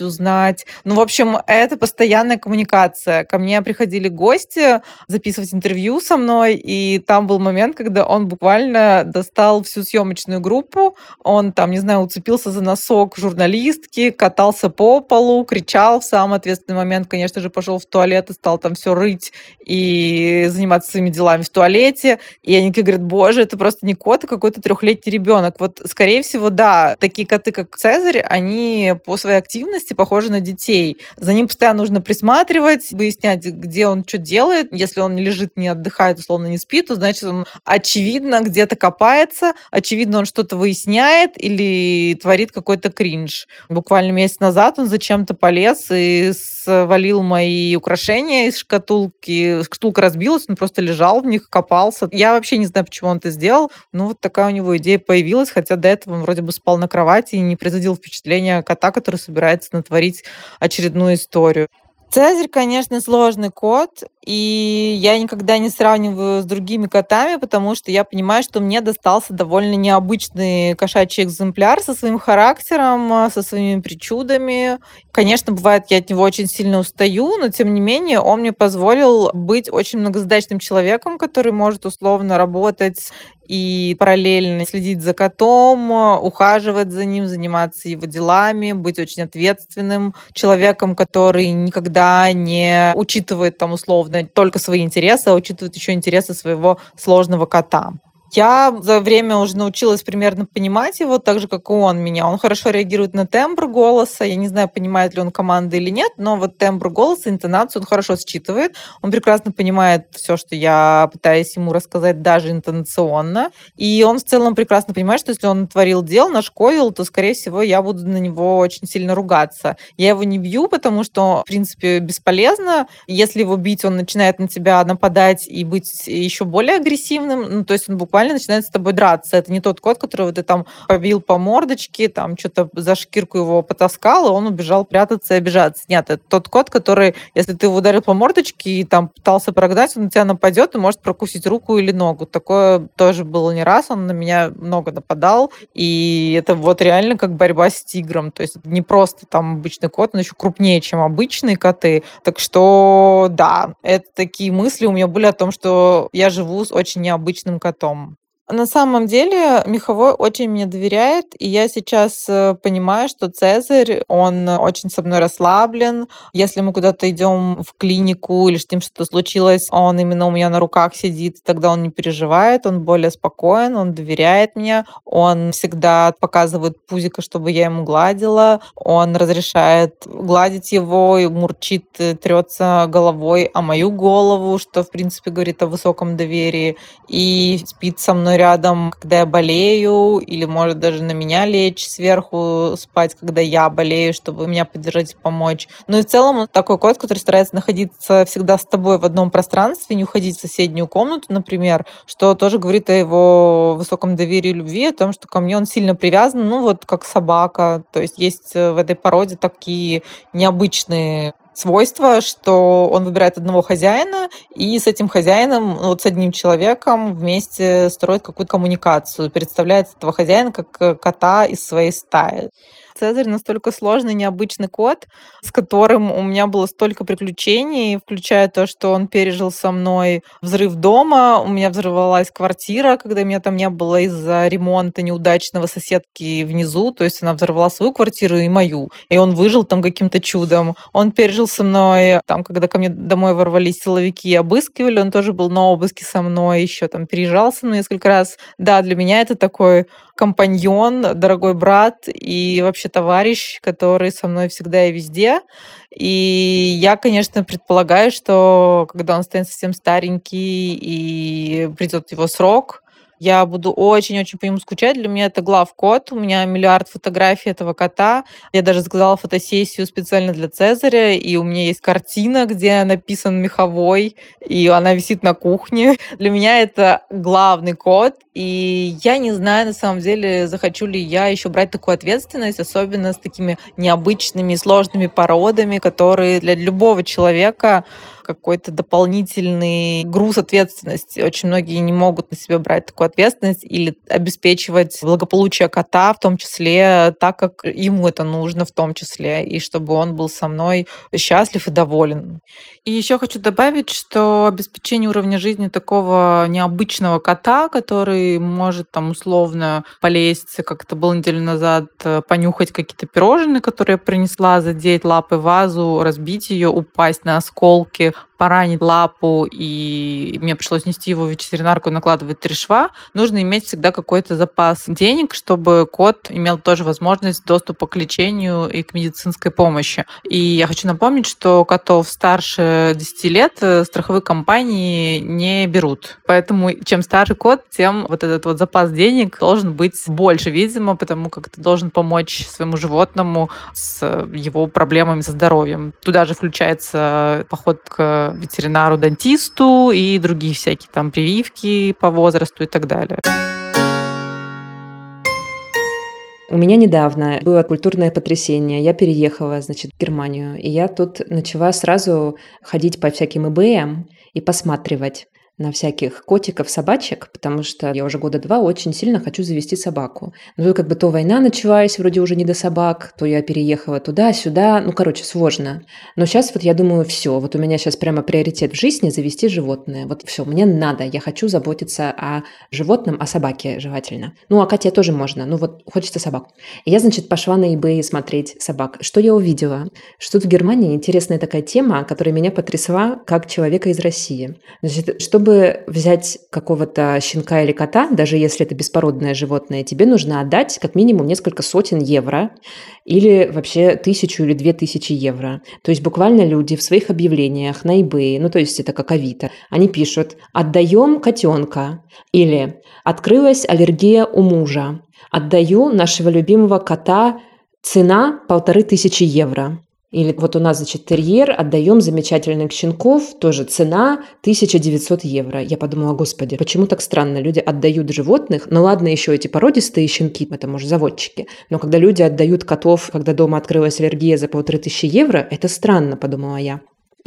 узнать. Ну, в общем, это постоянная коммуникация. Ко мне приходили гости записывать интервью со мной, и там был момент, когда он буквально достал всю съемочную группу, он там, не знаю, уцепился за носок журналистки, катался по полу, кричал в самый ответственный момент, конечно же, пошел в туалет и стал там все рыть и заниматься своими делами в туалете. И они говорят, боже, это просто не кот, а какой-то трехлетний ребенок. Вот, скорее всего, да, такие коты, как Цезарь, они по своей активности похожи на детей. За ним постоянно нужно присматривать, выяснять, где он что делает. Если он не лежит, не отдыхает, условно не спит, то значит он очевидно где-то копается, очевидно он что-то выясняет или творит какой-то кринж. Буквально месяц назад он зачем-то полез и свалил мои украшения из шкатулки. Шкатулка разбилась, он просто лежал в них, копался. Я вообще не знаю, почему он это сделал, но вот такая у него идея появилась, хотя до этого он вроде бы спал на кровати и не производил впечатления кота, который собирается натворить очередную историю. Цезарь, конечно, сложный кот, и я никогда не сравниваю с другими котами, потому что я понимаю, что мне достался довольно необычный кошачий экземпляр со своим характером, со своими причудами. Конечно, бывает, я от него очень сильно устаю, но тем не менее он мне позволил быть очень многозадачным человеком, который может условно работать и параллельно следить за котом, ухаживать за ним, заниматься его делами, быть очень ответственным человеком, который никогда не учитывает там условно только свои интересы, а учитывает еще интересы своего сложного кота. Я за время уже научилась примерно понимать его, так же, как и он меня. Он хорошо реагирует на тембр голоса. Я не знаю, понимает ли он команды или нет, но вот тембр голоса, интонацию он хорошо считывает. Он прекрасно понимает все, что я пытаюсь ему рассказать, даже интонационно. И он в целом прекрасно понимает, что если он творил дел, нашкодил, то, скорее всего, я буду на него очень сильно ругаться. Я его не бью, потому что, в принципе, бесполезно. Если его бить, он начинает на тебя нападать и быть еще более агрессивным. Ну, то есть он буквально буквально начинает с тобой драться. Это не тот кот, которого ты там побил по мордочке, там что-то за шкирку его потаскал, и он убежал прятаться и обижаться. Нет, это тот кот, который, если ты его ударил по мордочке и там пытался прогнать, он на тебя нападет и может прокусить руку или ногу. Такое тоже было не раз, он на меня много нападал, и это вот реально как борьба с тигром. То есть не просто там обычный кот, он еще крупнее, чем обычные коты. Так что да, это такие мысли у меня были о том, что я живу с очень необычным котом. На самом деле Меховой очень мне доверяет, и я сейчас э, понимаю, что Цезарь, он очень со мной расслаблен. Если мы куда-то идем в клинику или с ним что-то случилось, он именно у меня на руках сидит, тогда он не переживает, он более спокоен, он доверяет мне, он всегда показывает пузика, чтобы я ему гладила, он разрешает гладить его, и мурчит, э, трется головой о мою голову, что, в принципе, говорит о высоком доверии, и спит со мной рядом, когда я болею, или может даже на меня лечь сверху спать, когда я болею, чтобы меня поддержать и помочь. Ну и в целом такой кот, который старается находиться всегда с тобой в одном пространстве, не уходить в соседнюю комнату, например, что тоже говорит о его высоком доверии и любви, о том, что ко мне он сильно привязан, ну вот как собака. То есть есть в этой породе такие необычные свойство, что он выбирает одного хозяина, и с этим хозяином, ну, вот с одним человеком вместе строит какую-то коммуникацию, представляет этого хозяина как э, кота из своей стаи. Цезарь настолько сложный, необычный кот, с которым у меня было столько приключений, включая то, что он пережил со мной взрыв дома, у меня взорвалась квартира, когда меня там не было из-за ремонта неудачного соседки внизу, то есть она взорвала свою квартиру и мою, и он выжил там каким-то чудом. Он пережил со мной, там, когда ко мне домой ворвались силовики и обыскивали, он тоже был на обыске со мной, еще там переезжал со несколько раз. Да, для меня это такой компаньон, дорогой брат и вообще товарищ, который со мной всегда и везде. И я, конечно, предполагаю, что когда он станет совсем старенький и придет его срок, я буду очень-очень по нему скучать. Для меня это главкот. У меня миллиард фотографий этого кота. Я даже заказала фотосессию специально для Цезаря, и у меня есть картина, где написан меховой, и она висит на кухне. Для меня это главный кот, и я не знаю, на самом деле, захочу ли я еще брать такую ответственность, особенно с такими необычными, сложными породами, которые для любого человека какой-то дополнительный груз ответственности. Очень многие не могут на себя брать такую ответственность или обеспечивать благополучие кота, в том числе так, как ему это нужно в том числе, и чтобы он был со мной счастлив и доволен. И еще хочу добавить, что обеспечение уровня жизни такого необычного кота, который может там условно полезть, как это было неделю назад, э, понюхать какие-то пирожные, которые я принесла, задеть лапы вазу, разбить ее, упасть на осколки, like, поранит лапу, и мне пришлось нести его в ветеринарку, накладывать три шва, нужно иметь всегда какой-то запас денег, чтобы кот имел тоже возможность доступа к лечению и к медицинской помощи. И я хочу напомнить, что котов старше 10 лет э, страховые компании не берут. Поэтому чем старше кот, тем вот этот вот запас денег должен быть больше, видимо, потому как ты должен помочь своему животному с его проблемами со здоровьем. Туда же включается поход к ветеринару-дантисту и другие всякие там прививки по возрасту и так далее. У меня недавно было культурное потрясение. Я переехала, значит, в Германию. И я тут начала сразу ходить по всяким ИБМ и посматривать на всяких котиков, собачек, потому что я уже года два очень сильно хочу завести собаку. Тут как бы то война началась, вроде уже не до собак, то я переехала туда-сюда, ну, короче, сложно. Но сейчас вот я думаю, все, вот у меня сейчас прямо приоритет в жизни завести животное. Вот все, мне надо, я хочу заботиться о животном, о собаке желательно. Ну, о коте тоже можно, ну вот хочется собак. И я, значит, пошла на eBay смотреть собак. Что я увидела? Что в Германии интересная такая тема, которая меня потрясла как человека из России. Значит, чтобы чтобы взять какого-то щенка или кота, даже если это беспородное животное, тебе нужно отдать как минимум несколько сотен евро или вообще тысячу или две тысячи евро. То есть буквально люди в своих объявлениях на eBay, ну то есть это как Авито, они пишут «отдаем котенка» или «открылась аллергия у мужа», «отдаю нашего любимого кота, цена полторы тысячи евро». Или вот у нас, значит, терьер, отдаем замечательных щенков, тоже цена 1900 евро. Я подумала, господи, почему так странно? Люди отдают животных, ну ладно, еще эти породистые щенки, это, может, заводчики, но когда люди отдают котов, когда дома открылась аллергия за полторы тысячи евро, это странно, подумала я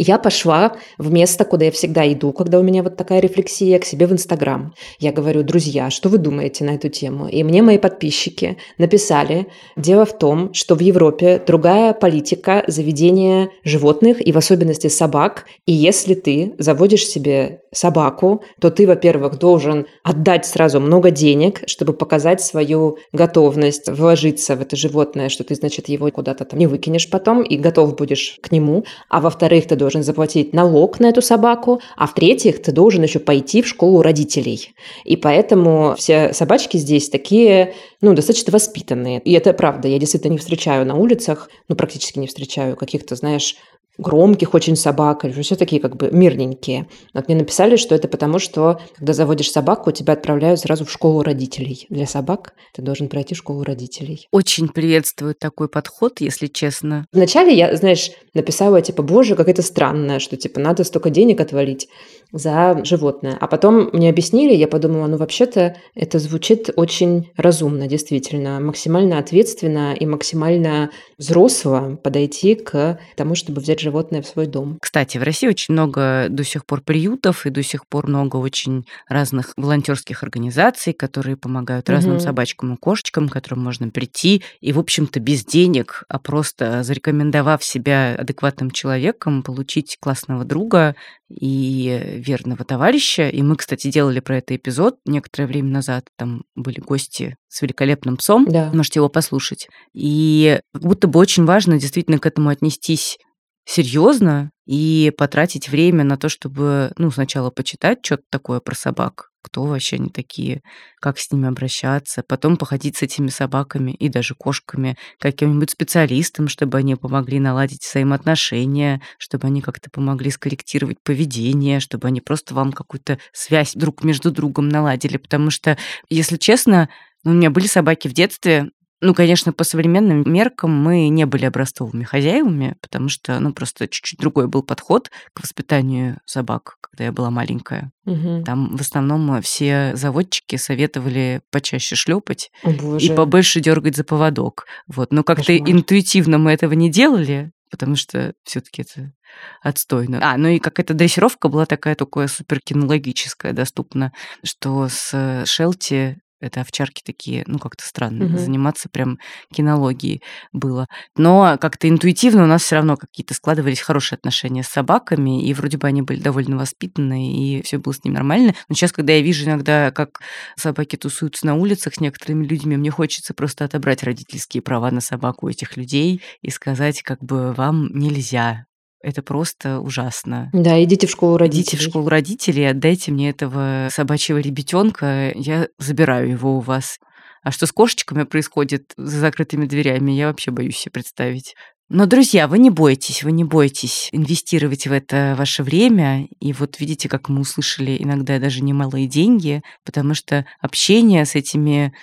я пошла в место, куда я всегда иду, когда у меня вот такая рефлексия, к себе в Инстаграм. Я говорю, друзья, что вы думаете на эту тему? И мне мои подписчики написали, дело в том, что в Европе другая политика заведения животных и в особенности собак. И если ты заводишь себе собаку, то ты, во-первых, должен отдать сразу много денег, чтобы показать свою готовность вложиться в это животное, что ты, значит, его куда-то там не выкинешь потом и готов будешь к нему. А во-вторых, ты должен должен заплатить налог на эту собаку, а в-третьих, ты должен еще пойти в школу родителей. И поэтому все собачки здесь такие, ну, достаточно воспитанные. И это правда, я действительно не встречаю на улицах, ну, практически не встречаю каких-то, знаешь, громких очень собак, или все такие как бы мирненькие. Вот мне написали, что это потому, что когда заводишь собаку, тебя отправляют сразу в школу родителей. Для собак ты должен пройти школу родителей. Очень приветствую такой подход, если честно. Вначале я, знаешь, написала, типа, боже, как это странно, что, типа, надо столько денег отвалить за животное. А потом мне объяснили, я подумала, ну, вообще-то это звучит очень разумно, действительно, максимально ответственно и максимально взросло подойти к тому, чтобы взять животное в свой дом. Кстати, в России очень много до сих пор приютов и до сих пор много очень разных волонтерских организаций, которые помогают угу. разным собачкам и кошечкам, к которым можно прийти и, в общем-то, без денег, а просто зарекомендовав себя адекватным человеком, получить классного друга и верного товарища. И мы, кстати, делали про это эпизод некоторое время назад. Там были гости с великолепным псом. Да. Можете его послушать. И как будто бы очень важно действительно к этому отнестись серьезно и потратить время на то, чтобы, ну, сначала почитать что-то такое про собак, кто вообще они такие, как с ними обращаться, потом походить с этими собаками и даже кошками каким-нибудь специалистам, чтобы они помогли наладить взаимоотношения, чтобы они как-то помогли скорректировать поведение, чтобы они просто вам какую-то связь друг между другом наладили, потому что, если честно, ну, у меня были собаки в детстве, ну, конечно, по современным меркам мы не были образцовыми хозяевами, потому что, ну, просто чуть-чуть другой был подход к воспитанию собак, когда я была маленькая. Угу. Там в основном все заводчики советовали почаще шлепать и побольше дергать за поводок. Вот. Но как-то интуитивно мы этого не делали, потому что все-таки это отстойно. А, ну и какая-то дрессировка была такая такое супер кинологическая, доступна, что с Шелти это овчарки такие, ну, как-то странно. Угу. Заниматься прям кинологией было. Но как-то интуитивно у нас все равно какие-то складывались хорошие отношения с собаками, и вроде бы они были довольно воспитанные, и все было с ними нормально. Но сейчас, когда я вижу иногда, как собаки тусуются на улицах с некоторыми людьми, мне хочется просто отобрать родительские права на собаку этих людей и сказать, как бы, вам нельзя это просто ужасно. Да, идите в школу родителей. Идите в школу родителей, отдайте мне этого собачьего ребятенка, я забираю его у вас. А что с кошечками происходит за закрытыми дверями, я вообще боюсь себе представить. Но, друзья, вы не бойтесь, вы не бойтесь инвестировать в это ваше время. И вот видите, как мы услышали иногда даже немалые деньги, потому что общение с этими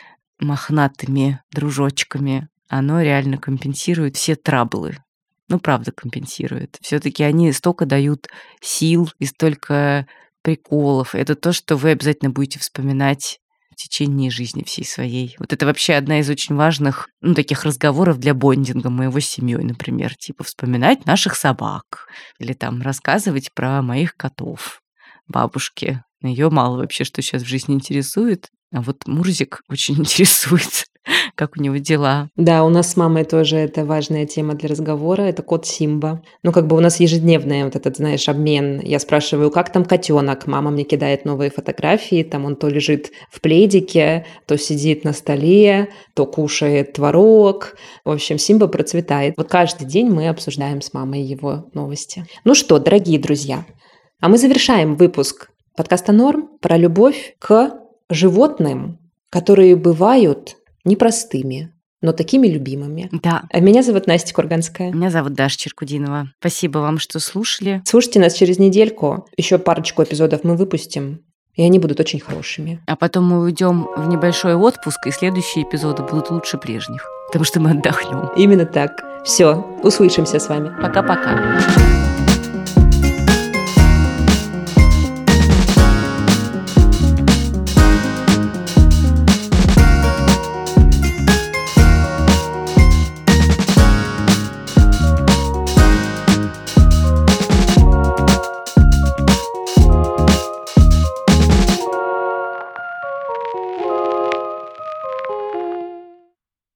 мохнатыми дружочками, оно реально компенсирует все траблы. Ну, правда, компенсирует. Все-таки они столько дают сил и столько приколов. Это то, что вы обязательно будете вспоминать в течение жизни всей своей. Вот это вообще одна из очень важных, ну, таких разговоров для бондинга моего с семьей, например. Типа вспоминать наших собак или там рассказывать про моих котов бабушке. Ее мало вообще, что сейчас в жизни интересует. А вот Мурзик очень интересует как у него дела. Да, у нас с мамой тоже это важная тема для разговора. Это кот Симба. Ну, как бы у нас ежедневный вот этот, знаешь, обмен. Я спрашиваю, как там котенок? Мама мне кидает новые фотографии. Там он то лежит в пледике, то сидит на столе, то кушает творог. В общем, Симба процветает. Вот каждый день мы обсуждаем с мамой его новости. Ну что, дорогие друзья, а мы завершаем выпуск подкаста «Норм» про любовь к животным, которые бывают непростыми, но такими любимыми. Да. А меня зовут Настя Курганская. Меня зовут Даша Черкудинова. Спасибо вам, что слушали. Слушайте нас через недельку. Еще парочку эпизодов мы выпустим. И они будут очень хорошими. А потом мы уйдем в небольшой отпуск, и следующие эпизоды будут лучше прежних. Потому что мы отдохнем. Именно так. Все, услышимся с вами. Пока-пока.